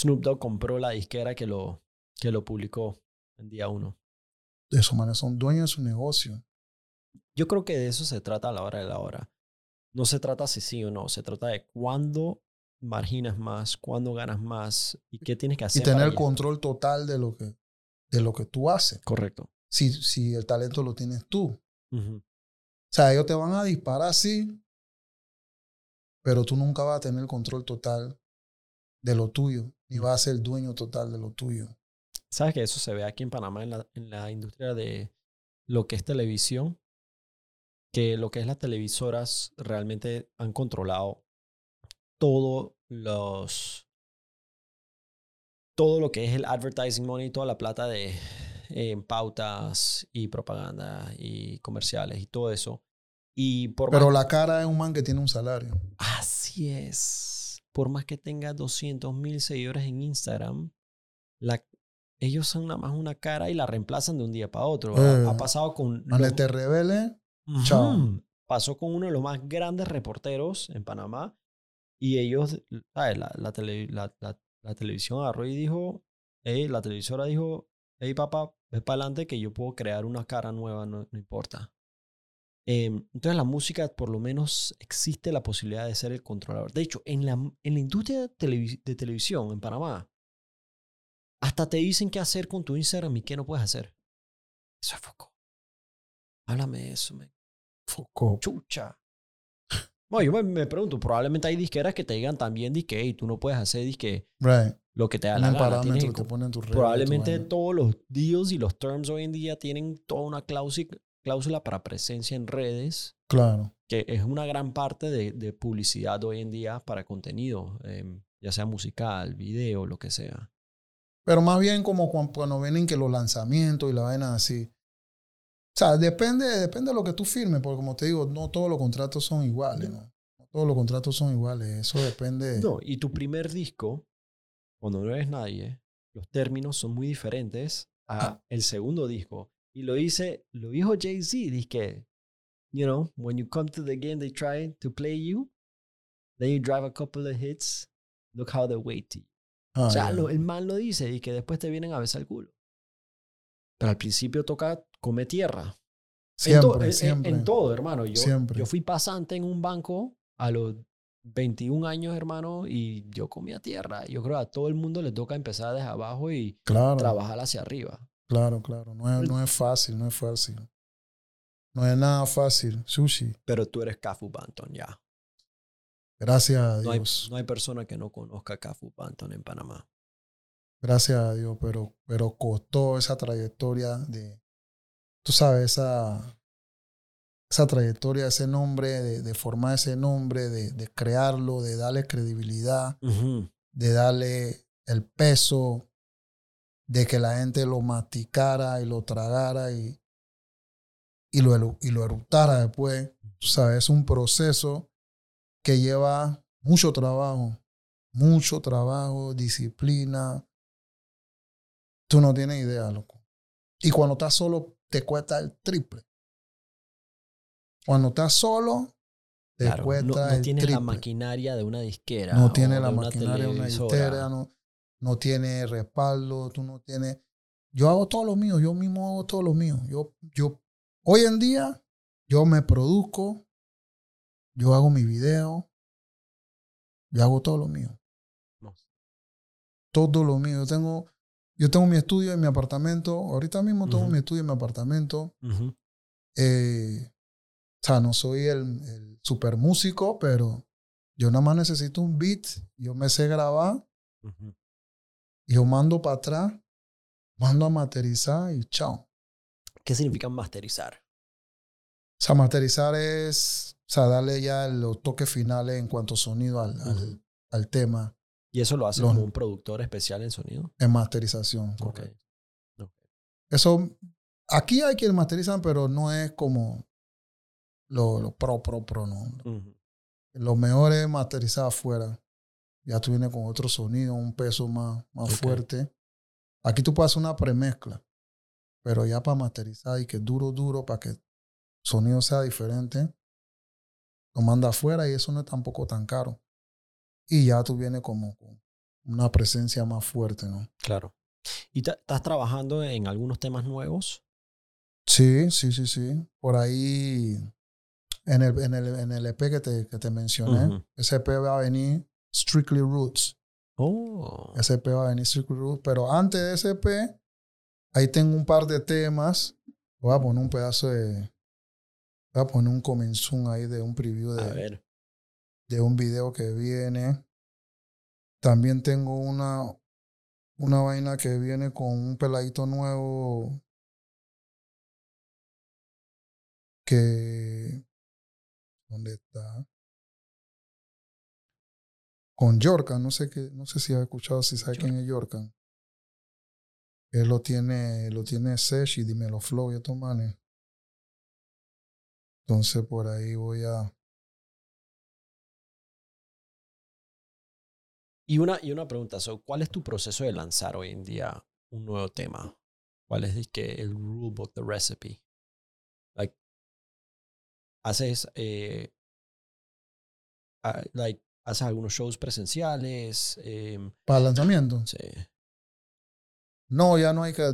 Snoop Dogg compró la disquera que lo, que lo publicó en día uno. Esos manes son dueños de su negocio. Yo creo que de eso se trata a la hora de la hora. No se trata si sí o no, se trata de cuándo marginas más, cuándo ganas más y qué tienes que Y hacer. para tener control total de lo que, de lo que tú haces. Correcto. Si, si el talento lo tienes tú. O sea, ellos te van a disparar así, pero tú nunca vas a tener el control total de lo tuyo, ni vas a ser dueño total de lo tuyo. ¿Sabes que eso se ve aquí en Panamá en la, en la industria de lo que es televisión? Que lo que es las televisoras realmente han controlado todos los todo lo que es el advertising money, toda la plata de eh, pautas y propaganda y comerciales y todo eso. Y por Pero más- la cara es un man que tiene un salario. Así es. Por más que tenga 200 mil seguidores en Instagram, la, ellos son nada más una cara y la reemplazan de un día para otro. Eh, ha pasado con... Los- te revele, Ujú. chao. Pasó con uno de los más grandes reporteros en Panamá y ellos, ¿sabes? La, la, tele- la- la televisión agarró y dijo, hey, la televisora dijo, hey papá, ve para adelante que yo puedo crear una cara nueva, no, no importa. Em, entonces la música por lo menos existe la posibilidad de ser el controlador. De hecho, en la, en la industria de, televi- de televisión en Panamá, hasta te dicen qué hacer con tu Instagram y qué no puedes hacer. Eso es foco. Háblame de eso, man. foco. Chucha. Bueno, yo me, me pregunto, probablemente hay disqueras que te digan también disque, y tú no puedes hacer disque Right. lo que te da la Un gana. Tienes parámetro que te ponen tu regla, tu Probablemente todos los deals y los terms hoy en día tienen toda una cláusula, cláusula para presencia en redes, Claro. que es una gran parte de, de publicidad hoy en día para contenido, em, ya sea musical, video, lo que sea. Pero más bien como cuan- cuando vienen que los lanzamientos y la vaina así. O sea, depende, depende de lo que tú firmes, porque como te digo, no todos los contratos son iguales, ¿no? No todos los contratos son iguales. Eso depende. No, y tu primer disco, cuando no eres nadie, los términos son muy diferentes a Ah. el segundo disco. Y lo dice, lo dijo Jay-Z, dice que, you know, when you come to the game, they try to play you, then you drive a couple of hits, look how they wait to you. Ah, o sea, ya. lo- el mal lo dice y que después te vienen a besar el culo. Pero al principio toca comer tierra. En to- siempre, en- en- siempre. En, todo, hermano. Yo, Siempre. yo fui pasante en un banco a los 21 años, hermano, y yo comía tierra. Yo creo que a todo el mundo le toca empezar desde abajo y Claro, trabajar hacia arriba. Claro, claro. No es, no es fácil, no es fácil. No es nada fácil. Sushi. Pero tú eres Cafu Banton, ya. Gracias a No hay, Dios. no hay persona que no conozca Cafu Banton en Panamá. Gracias a Dios. Pero, pero costó esa trayectoria de, tú sabes, esa, esa trayectoria, ese nombre, de, de formar ese nombre, de, de crearlo, de darle credibilidad, de darle el peso, de que la gente lo masticara y lo tragara y, y, lo, y lo eructara después. Tú sabes, es un proceso que lleva mucho trabajo, mucho trabajo, disciplina. Tú no tienes idea, loco. Y cuando estás solo, te cuesta el triple. Cuando estás solo, te Claro, cuesta no, no el tienes triple. la maquinaria de una disquera. No o tiene de la maquinaria de una disquera, no, no tiene respaldo, tú no tienes... Yo hago todo lo mío, yo mismo hago todo lo mío. Yo, yo, hoy en día, yo me produzco, yo hago mi video, yo hago todo lo mío. No. Todo lo mío. Yo tengo, yo tengo mi estudio en mi apartamento, ahorita mismo tengo mi estudio en mi apartamento. Eh, o sea, no soy el, el super músico, pero yo nada más necesito un beat, yo me sé grabar, Yo mando para atrás, mando a masterizar y chao. ¿Qué significa masterizar? O sea, masterizar es, o sea, darle ya los toques finales en cuanto a sonido al, al- tema ¿Y eso lo hace Los- como un productor especial en sonido? en masterización. Ok. correcto. Ok. Eso, aquí hay quienes masterizan, pero no es como lo, lo pro, pro, pro, no. Lo mejor es masterizar afuera. Ya tú vienes con otro sonido, un peso más, más fuerte. Aquí tú puedes hacer una premezcla, pero ya para masterizar y que duro, duro, para que el sonido sea diferente, lo manda afuera y eso no es tampoco tan caro. Y ya tú vienes como con una presencia más fuerte, ¿no? Claro. ¿Y estás trabajando en algunos temas nuevos? Sí, sí, sí, sí. Por ahí, en el, en el, en el EP que te, que te mencioné, ese EP va a venir Strictly Roots. Oh. EP va a venir Strictly Roots. Pero antes de EP, ahí tengo un par de temas. Voy a poner un pedazo de. Voy a poner un comenzún ahí de un preview A de, ver. de un video que viene. También tengo una, una vaina que viene con un peladito nuevo que... ¿Dónde está? Con Yorkan, no sé qué, no sé si has escuchado, si sabes quién es Yorkan. Él lo tiene, lo tiene Sesh y Dímelo Flow y estos manes. Entonces por ahí voy a... Y una, y una pregunta, so, ¿cuál es tu proceso de lanzar hoy en día un nuevo tema? ¿Cuál es dizque, el rulebook, the recipe? Like, haces, eh, ah, like, haces algunos shows presenciales. em, Para el lanzamiento. sí. No, ya no hay que...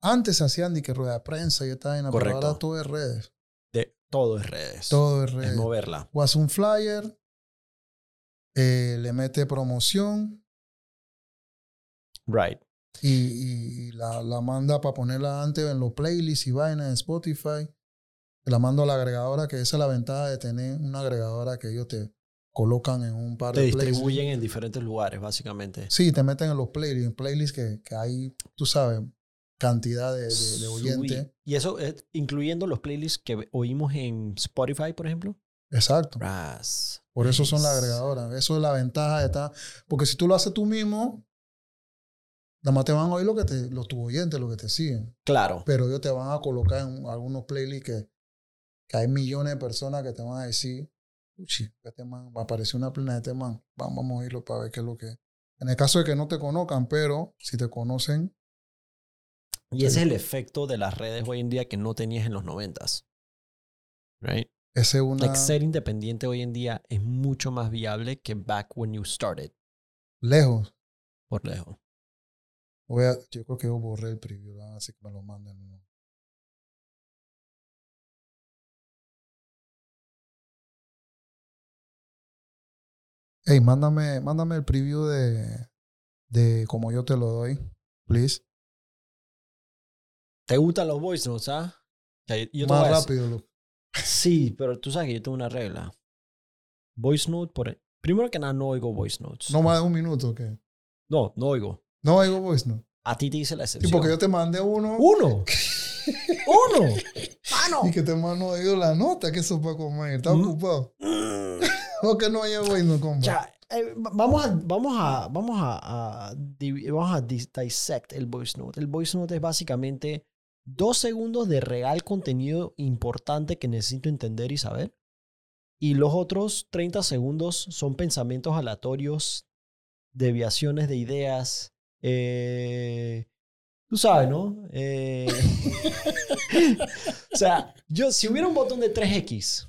Antes hacían ni que rueda de prensa y esta vaina, pero Correcto. ahora todo es redes. De, todo es redes. Todo es es redes. moverla. O hace un flyer, eh, le mete promoción Right. y, y- y la, la manda para ponerla antes en los playlists y vainas en Spotify. La mando a la agregadora, que esa es la ventaja de tener una agregadora que ellos te colocan en un par Te de playlists. distribuyen en diferentes lugares, básicamente. Sí, te meten en los playlists, en playlists que, que hay, tú sabes, cantidad de, de, de Sweet. oyentes. Y eso, es incluyendo los playlists que oímos en Spotify, por ejemplo. Exacto. Ras. Por eso son las agregadoras. Eso es la ventaja de estar. Porque si tú lo haces tú mismo, nada más te van a oír lo que te, los tus oyentes, los que te siguen. Claro. Pero ellos te van a colocar en algunos playlists que, que hay millones de personas que te van a decir, uchi, este man, va a aparecer una plena de este man. Vamos, vamos a oírlo para ver qué es lo que es. En el caso de que no te conozcan, pero si te conocen, Y ese es el efecto de las redes hoy en día que no tenías en los noventas. Right? ese es una. Like, ser independiente hoy en día es mucho más viable que back when you started. Lejos. Por lejos. Voy a, yo creo que yo borré el preview, así que me lo manden. Hey, mándame, mándame el preview de, de como yo te lo doy, please. ¿Te gustan los voice notes, ah? Yo Más rápido. loco. Sí, pero tú sabes que yo tengo una regla. Voice note, por... primero que nada, no oigo voice notes. No más de un minuto, ¿qué? no, no oigo. No oigo voice, no. A ti te dice la excepción. porque yo te mandé uno ¡Uno! *laughs* ¡Uno! ¡Mano! y que te mando oído la nota que eso para comer. ¿Estás Mm. ocupado? O que no haya voice, no, compa. Ya, eh, va- vamos a, vamos a, vamos a, a vamos a dis- dissect el voice note. El voice note es básicamente dos segundos de real contenido importante que necesito entender y saber. Y los otros 30 segundos son pensamientos aleatorios, deviaciones de ideas. eh, tú sabes, ¿no? Eh, *laughs* o sea, yo, si hubiera un botón de 3X,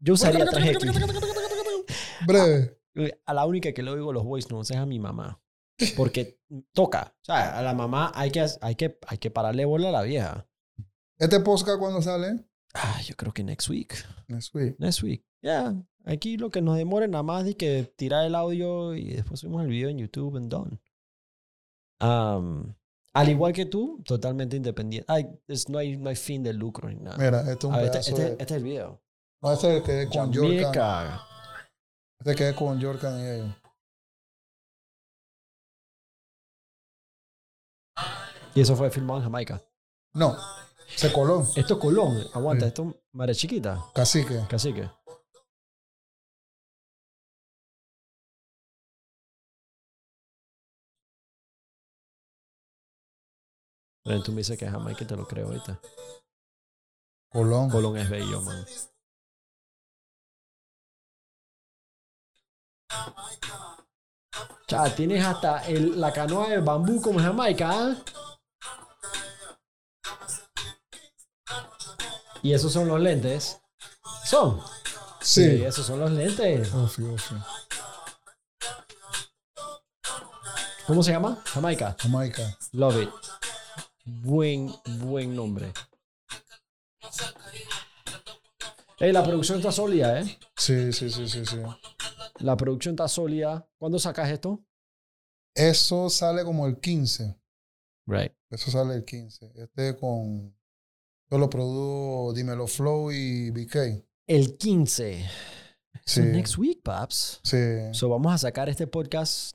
yo usaría 3X. Breve. Eh, A la única que le oigo los voice notes es a mi mamá. Porque *laughs* toca. O sea, a la mamá hay que, hay que, hay que pararle bola a la vieja. ¿Este podcast cuándo sale? Ah, yo creo que next week. Next week. Next week. Ya. Aquí lo que nos demore nada más es que tirar el audio y después subimos el video en YouTube and done. Um, al igual que tú, totalmente independiente. Ay, es- no, hay, no hay fin de lucro ni nada. Mira, este es un A ver, este, este- de... este es el video. No, este es el que es con Jorkan. Jamaica. Este que es con Jorkan y ellos. Y eso fue filmado en Jamaica. No, se coló. Esto es Colón. Aguanta, Sí. esto es Mare Chiquita. Cacique. Cacique. Pero tú me dices que es Jamaica y te lo creo ahorita. Colón. Colón es bello, man. Ya, tienes hasta el- la canoa de bambú como en Jamaica, ¿ah? Y esos son los lentes. Son. Sí. esos son los lentes. Ofi. ¿Cómo se llama? Jamaica. Jamaica. Love it. Buen, buen nombre. Ey, la producción está sólida, ¿eh? Sí, sí, sí, sí, sí. La producción está sólida. ¿Cuándo sacas esto? Eso sale como el 15. Right. Eso sale el 15. Este con... Yo lo produjo Dímelo Flow y BK. El 15. Sí. So next week, paps. Sí. So vamos a sacar este podcast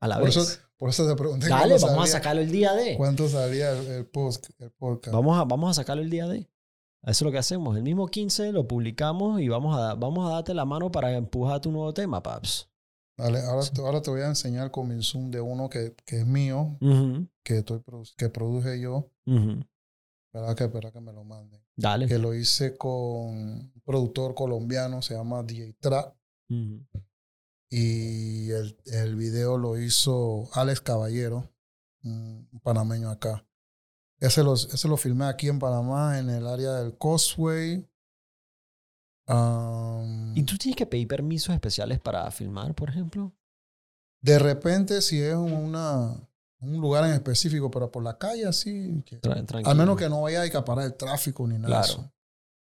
a la Por vez. eso, por eso te pregunté Dale, vamos a sacarlo el día de. cuánto salía el, el, post, el podcast. Vamos a, vamos a sacarlo el día de. Eso es lo que hacemos. El mismo 15 lo publicamos y vamos a, vamos a darte la mano para empujar tu nuevo tema, paps. Dale, ahora, te, ahora te voy a enseñar con mi Zoom de uno que, que es mío, que, estoy, que produje yo. ¿Verdad que, espera que me lo manden? Dale. Que lo hice con un productor colombiano, se llama DJ Trap. Ujú. Y el, el video lo hizo Alex Caballero, un panameño acá. Ese lo, ese lo filmé aquí en Panamá, en el área del Causeway. Am, ¿Y tú tienes que pedir permisos especiales para filmar, por ejemplo? de repente, si es una, un lugar en específico, pero por la calle así, que- al menos que no vaya a acaparar el tráfico ni nada Claro. eso.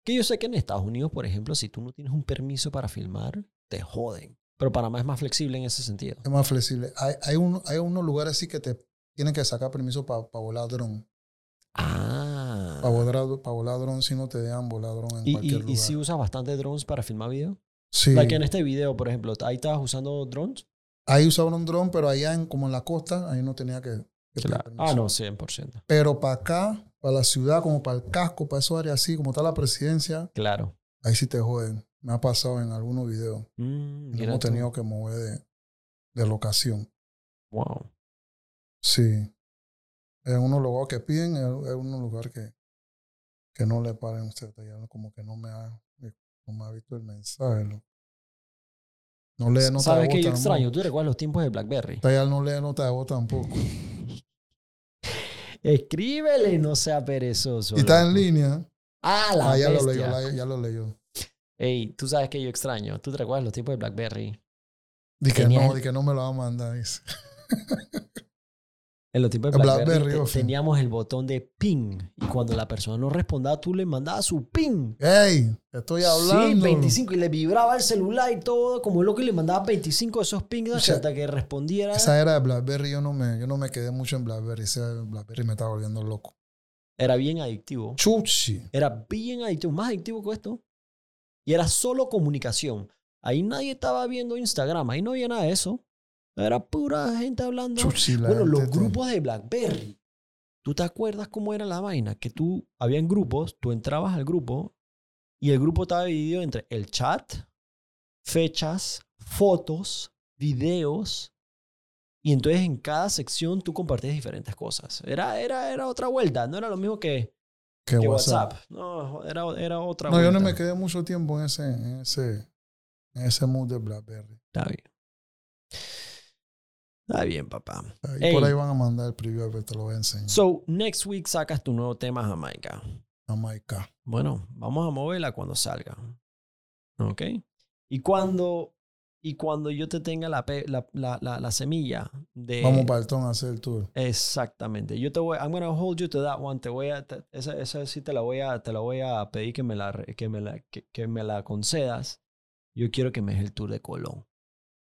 Que yo sé que en Estados Unidos, por ejemplo, si tú no tienes un permiso para filmar, te joden. Pero Panamá es más flexible en ese sentido. Es más flexible. Hay, hay, un- hay unos lugares así que te tienen que sacar permiso para volar dron. Ah. Para volar, dron si no te dejan volar dron en ¿Y, cualquier y, lugar. y si usas bastante drones para filmar video? sí. Like en este video, por ejemplo, ahí estabas usando drones. Ahí usaba un dron, pero allá en, como en la costa, ahí no tenía que, que permiso. Ah, no, 100%. Pero para acá, para la ciudad, como para el casco, para esa área así, como está la presidencia, Claro. ahí sí te joden. Me ha pasado en algunos videos. Mm, hemos tú. tenido que mover de, de locación. Wow. Sí. En unos lugares que piden, en en unos lugares que, que no le paren usted. Ya como que no me ha, no me ha visto el mensaje. ¿no? No lee nota ¿Sabes qué yo extraño? ¿Tú recuerdas los tiempos de BlackBerry? Ya no lee nota de voz tampoco. *laughs* Escríbele, no sea perezoso. Y está en loco. línea. Ah, la Ah, ya lo leyó, la- ya lo leyó. Ey, tú sabes que yo extraño. ¿Tú te recuerdas los tiempos de BlackBerry? Di que no, di que no me lo va a mandar. dice. *laughs* En los tiempos de BlackBerry, BlackBerry, te- ofe. teníamos el botón de ping. Y cuando la persona no respondía, tú le mandabas su ping. ¡Ey! Estoy hablando. Sí, 25. Y le vibraba el celular y todo. Como loco y le mandaba 25 de esos pings O sea, hasta que respondiera. Esa era de BlackBerry, yo no me, yo no me quedé mucho en BlackBerry. Ese BlackBerry me estaba volviendo loco. Era bien adictivo. Chuchi. Era bien adictivo. Más adictivo que esto. Y era solo comunicación. Ahí nadie estaba viendo Instagram. Ahí no había nada de eso. Era pura gente hablando. Chuchi. la Bueno, los grupos de BlackBerry. ¿Tú te acuerdas cómo era la vaina? Que tú, habían grupos, tú entrabas al grupo y el grupo estaba dividido entre el chat, fechas, fotos, videos. Y entonces en cada sección tú compartías diferentes cosas. Era, era, era otra vuelta. No era lo mismo que, Que que WhatsApp. WhatsApp. No, era, era otra No, yo vuelta. no me quedé mucho tiempo en ese, en ese, en ese mood de BlackBerry. Está bien. Está bien, papá. Ey. por ahí van a mandar el preview, pero te lo voy a enseñar. So, next week sacas tu nuevo tema, Jamaica. Jamaica. Bueno, vamos a moverla cuando salga. ¿Ok? Y cuando, y cuando yo te tenga la, pe- la, la, la, la semilla de... Vamos para el ton a hacer el tour. Exactamente. Yo te voy, I'm gonna hold you to that one. Te voy a, te- esa, esa sí te la voy a, te la voy a pedir que me la, que me la, que, que me la concedas. Yo quiero que me des el tour de Colón.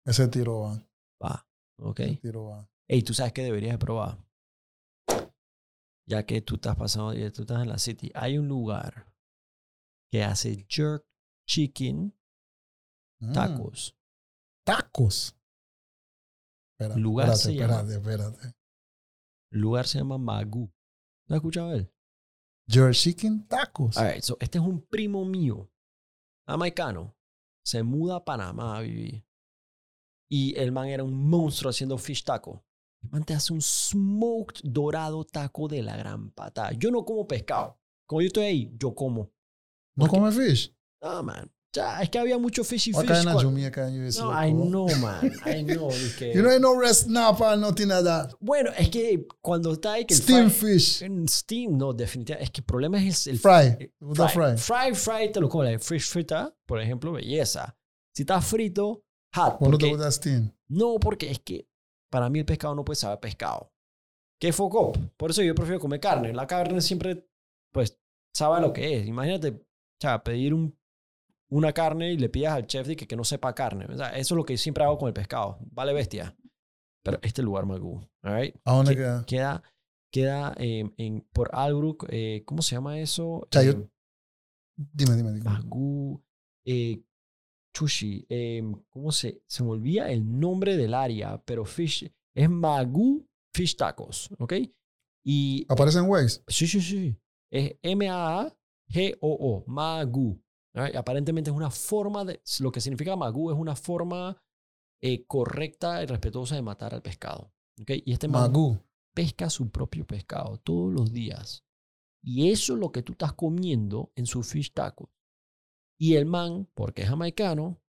Ese tiro va. ¿Ok? Ey, tú sabes que deberías de probar. Ya que tú estás pasando, tú estás en la city. Hay un lugar que hace jerk chicken Mm. tacos. Tacos. Espérate, Lugar espérate, se llama- espérate, lugar se llama Magoo. ¿No has escuchado él? Jerk Chicken Tacos. Alright, so este es un primo mío, jamaicano. Se muda a Panamá a vivir. Y el man era un monstruo haciendo fish taco. El man te hace un smoked dorado taco de la gran patada. Yo no como pescado. Como yo estoy ahí, yo como. ¿No Porque- come fish? No, man. Ya, es que había mucho fishy What fish. kind of Jumia can you? No, I know, man. I know. *laughs* que- You know, ain't no red snapper, nothing like that. Bueno, es que cuando está ahí que el Steam fry- fish. en Steam, no, definitivamente. Es que el problema es el, el Fry. the fry. Fry, fry, te lo comes. Fish frita, por ejemplo, belleza. Si está frito, no, porque es que para mí el pescado no puede saber pescado. ¿Qué foco? Por eso yo prefiero comer carne. La carne siempre, pues, sabe lo que es. Imagínate, o sea, pedir un, una carne y le pidas al chef de que, que no sepa carne. O sea, eso es lo que siempre hago con el pescado. Vale, bestia. Pero este lugar me gusta. Right? ¿A dónde ¿Qué- queda? Queda, queda eh, en, por Albrook. eh, ¿Cómo se llama eso? sea, yo- Eh, Dime, dime, dime. Magoo, eh, Chushi, eh, ¿cómo se, se me olvida el nombre del área? Pero Fish, es Magoo Fish Tacos, ¿ok? Y ¿Aparece en Waze? sí, sí, sí, es M-A-G-O-O, Magoo. Alright, Aparentemente es una forma de, lo que significa Magoo es una forma eh, correcta y respetuosa de matar al pescado, ¿ok? Y este man Magoo. pesca su propio pescado todos los días. Y eso es lo que tú estás comiendo en su fish taco. Y el man, porque es jamaicano,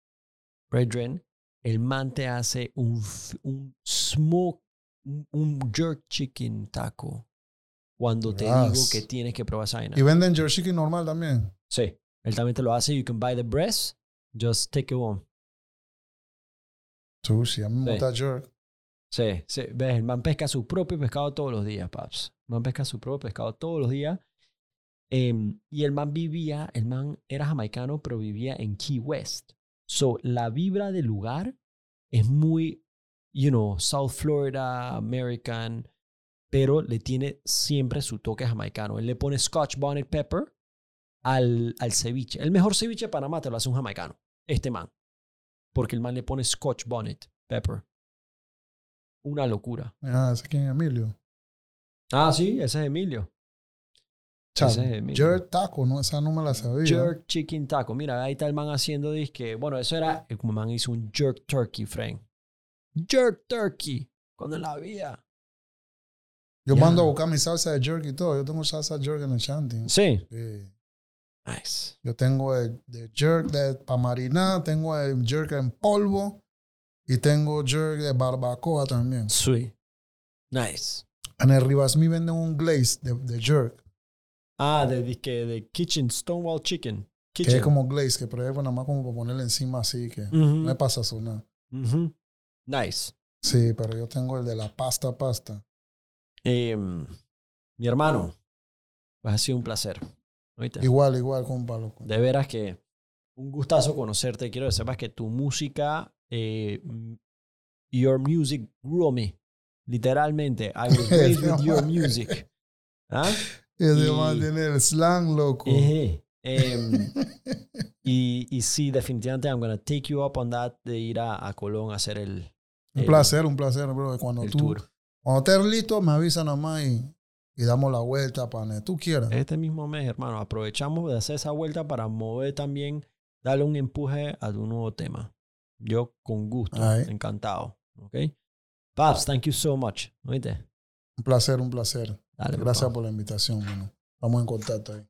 brethren, el man te hace un, un smoke, un, jerk chicken taco. Cuando te digo Yes. que tienes que probar esa vaina. ¿Y venden Jerk Chicken normal también? Sí, él también te lo hace. You can buy the breast, just take it home. Sushi. A mí me gusta Jerk. Sí, sí, ves, el man pesca su propio pescado todos los días, paps. El man pesca su propio pescado todos los días. Em, y el man vivía, el man era jamaicano, pero vivía en Key West. So, la vibra del lugar es muy, you know, South Florida, American, pero le tiene siempre su toque jamaicano. Él le pone Scotch Bonnet Pepper al, al ceviche. El mejor ceviche de Panamá te lo hace un jamaicano, este man. Porque el man le pone Scotch Bonnet Pepper. Una locura. Ah, ese quién es Emilio. Ah, sí, ese es Emilio. Ese. Jerk Taco, no, esa no me la sabía. Jerk Chicken Taco. Mira, ahí está el man haciendo disque. Bueno, eso era. El man hizo un Jerk Turkey, friend. Jerk Turkey. Cuando en la vida. Yo mando a buscar mi salsa de jerk y todo. Yo tengo salsa de jerk en el shanty. Sí. Sí. Nice. Yo tengo el jerk de para marinar, tengo el jerk en polvo y tengo jerk de barbacoa también. Sweet. Nice. En el Rivasmi venden un glaze de, de jerk, Ah, de disque de Kitchen, Stonewall Chicken. que es como glaze, que pero es nada más como para ponerle encima así, que Ujú, no es para sazonar. ujú. Nice. Sí, pero yo tengo el de la pasta pasta. Em, mi hermano, pues ha sido un placer. ¿oíste? Igual, igual, compa, loco. De veras que un gustazo conocerte. Quiero que sepas que tu música, eh, your music grew me. Literalmente, I was *laughs* raised with your music. ¿Ah? Ese Y- man tiene el slang, loco. Ejé. Em, *laughs* y, y sí, definitivamente, I'm gonna take you up on that de ir a, a Colón a hacer el, Un el- placer, un placer, bro. Cuando el tú, tour. cuando estés listo, me avisa nomás y, y damos la vuelta para donde tú quieras. Este mismo mes, hermano, aprovechamos de hacer esa vuelta para mover también, darle un empuje a tu nuevo tema. Yo con gusto, Ahí. encantado. ¿Ok? Paps, thank you so much. ¿Oíste? Un placer, un placer. Dale, Gracias por la invitación, mano. Estamos en contacto ahí.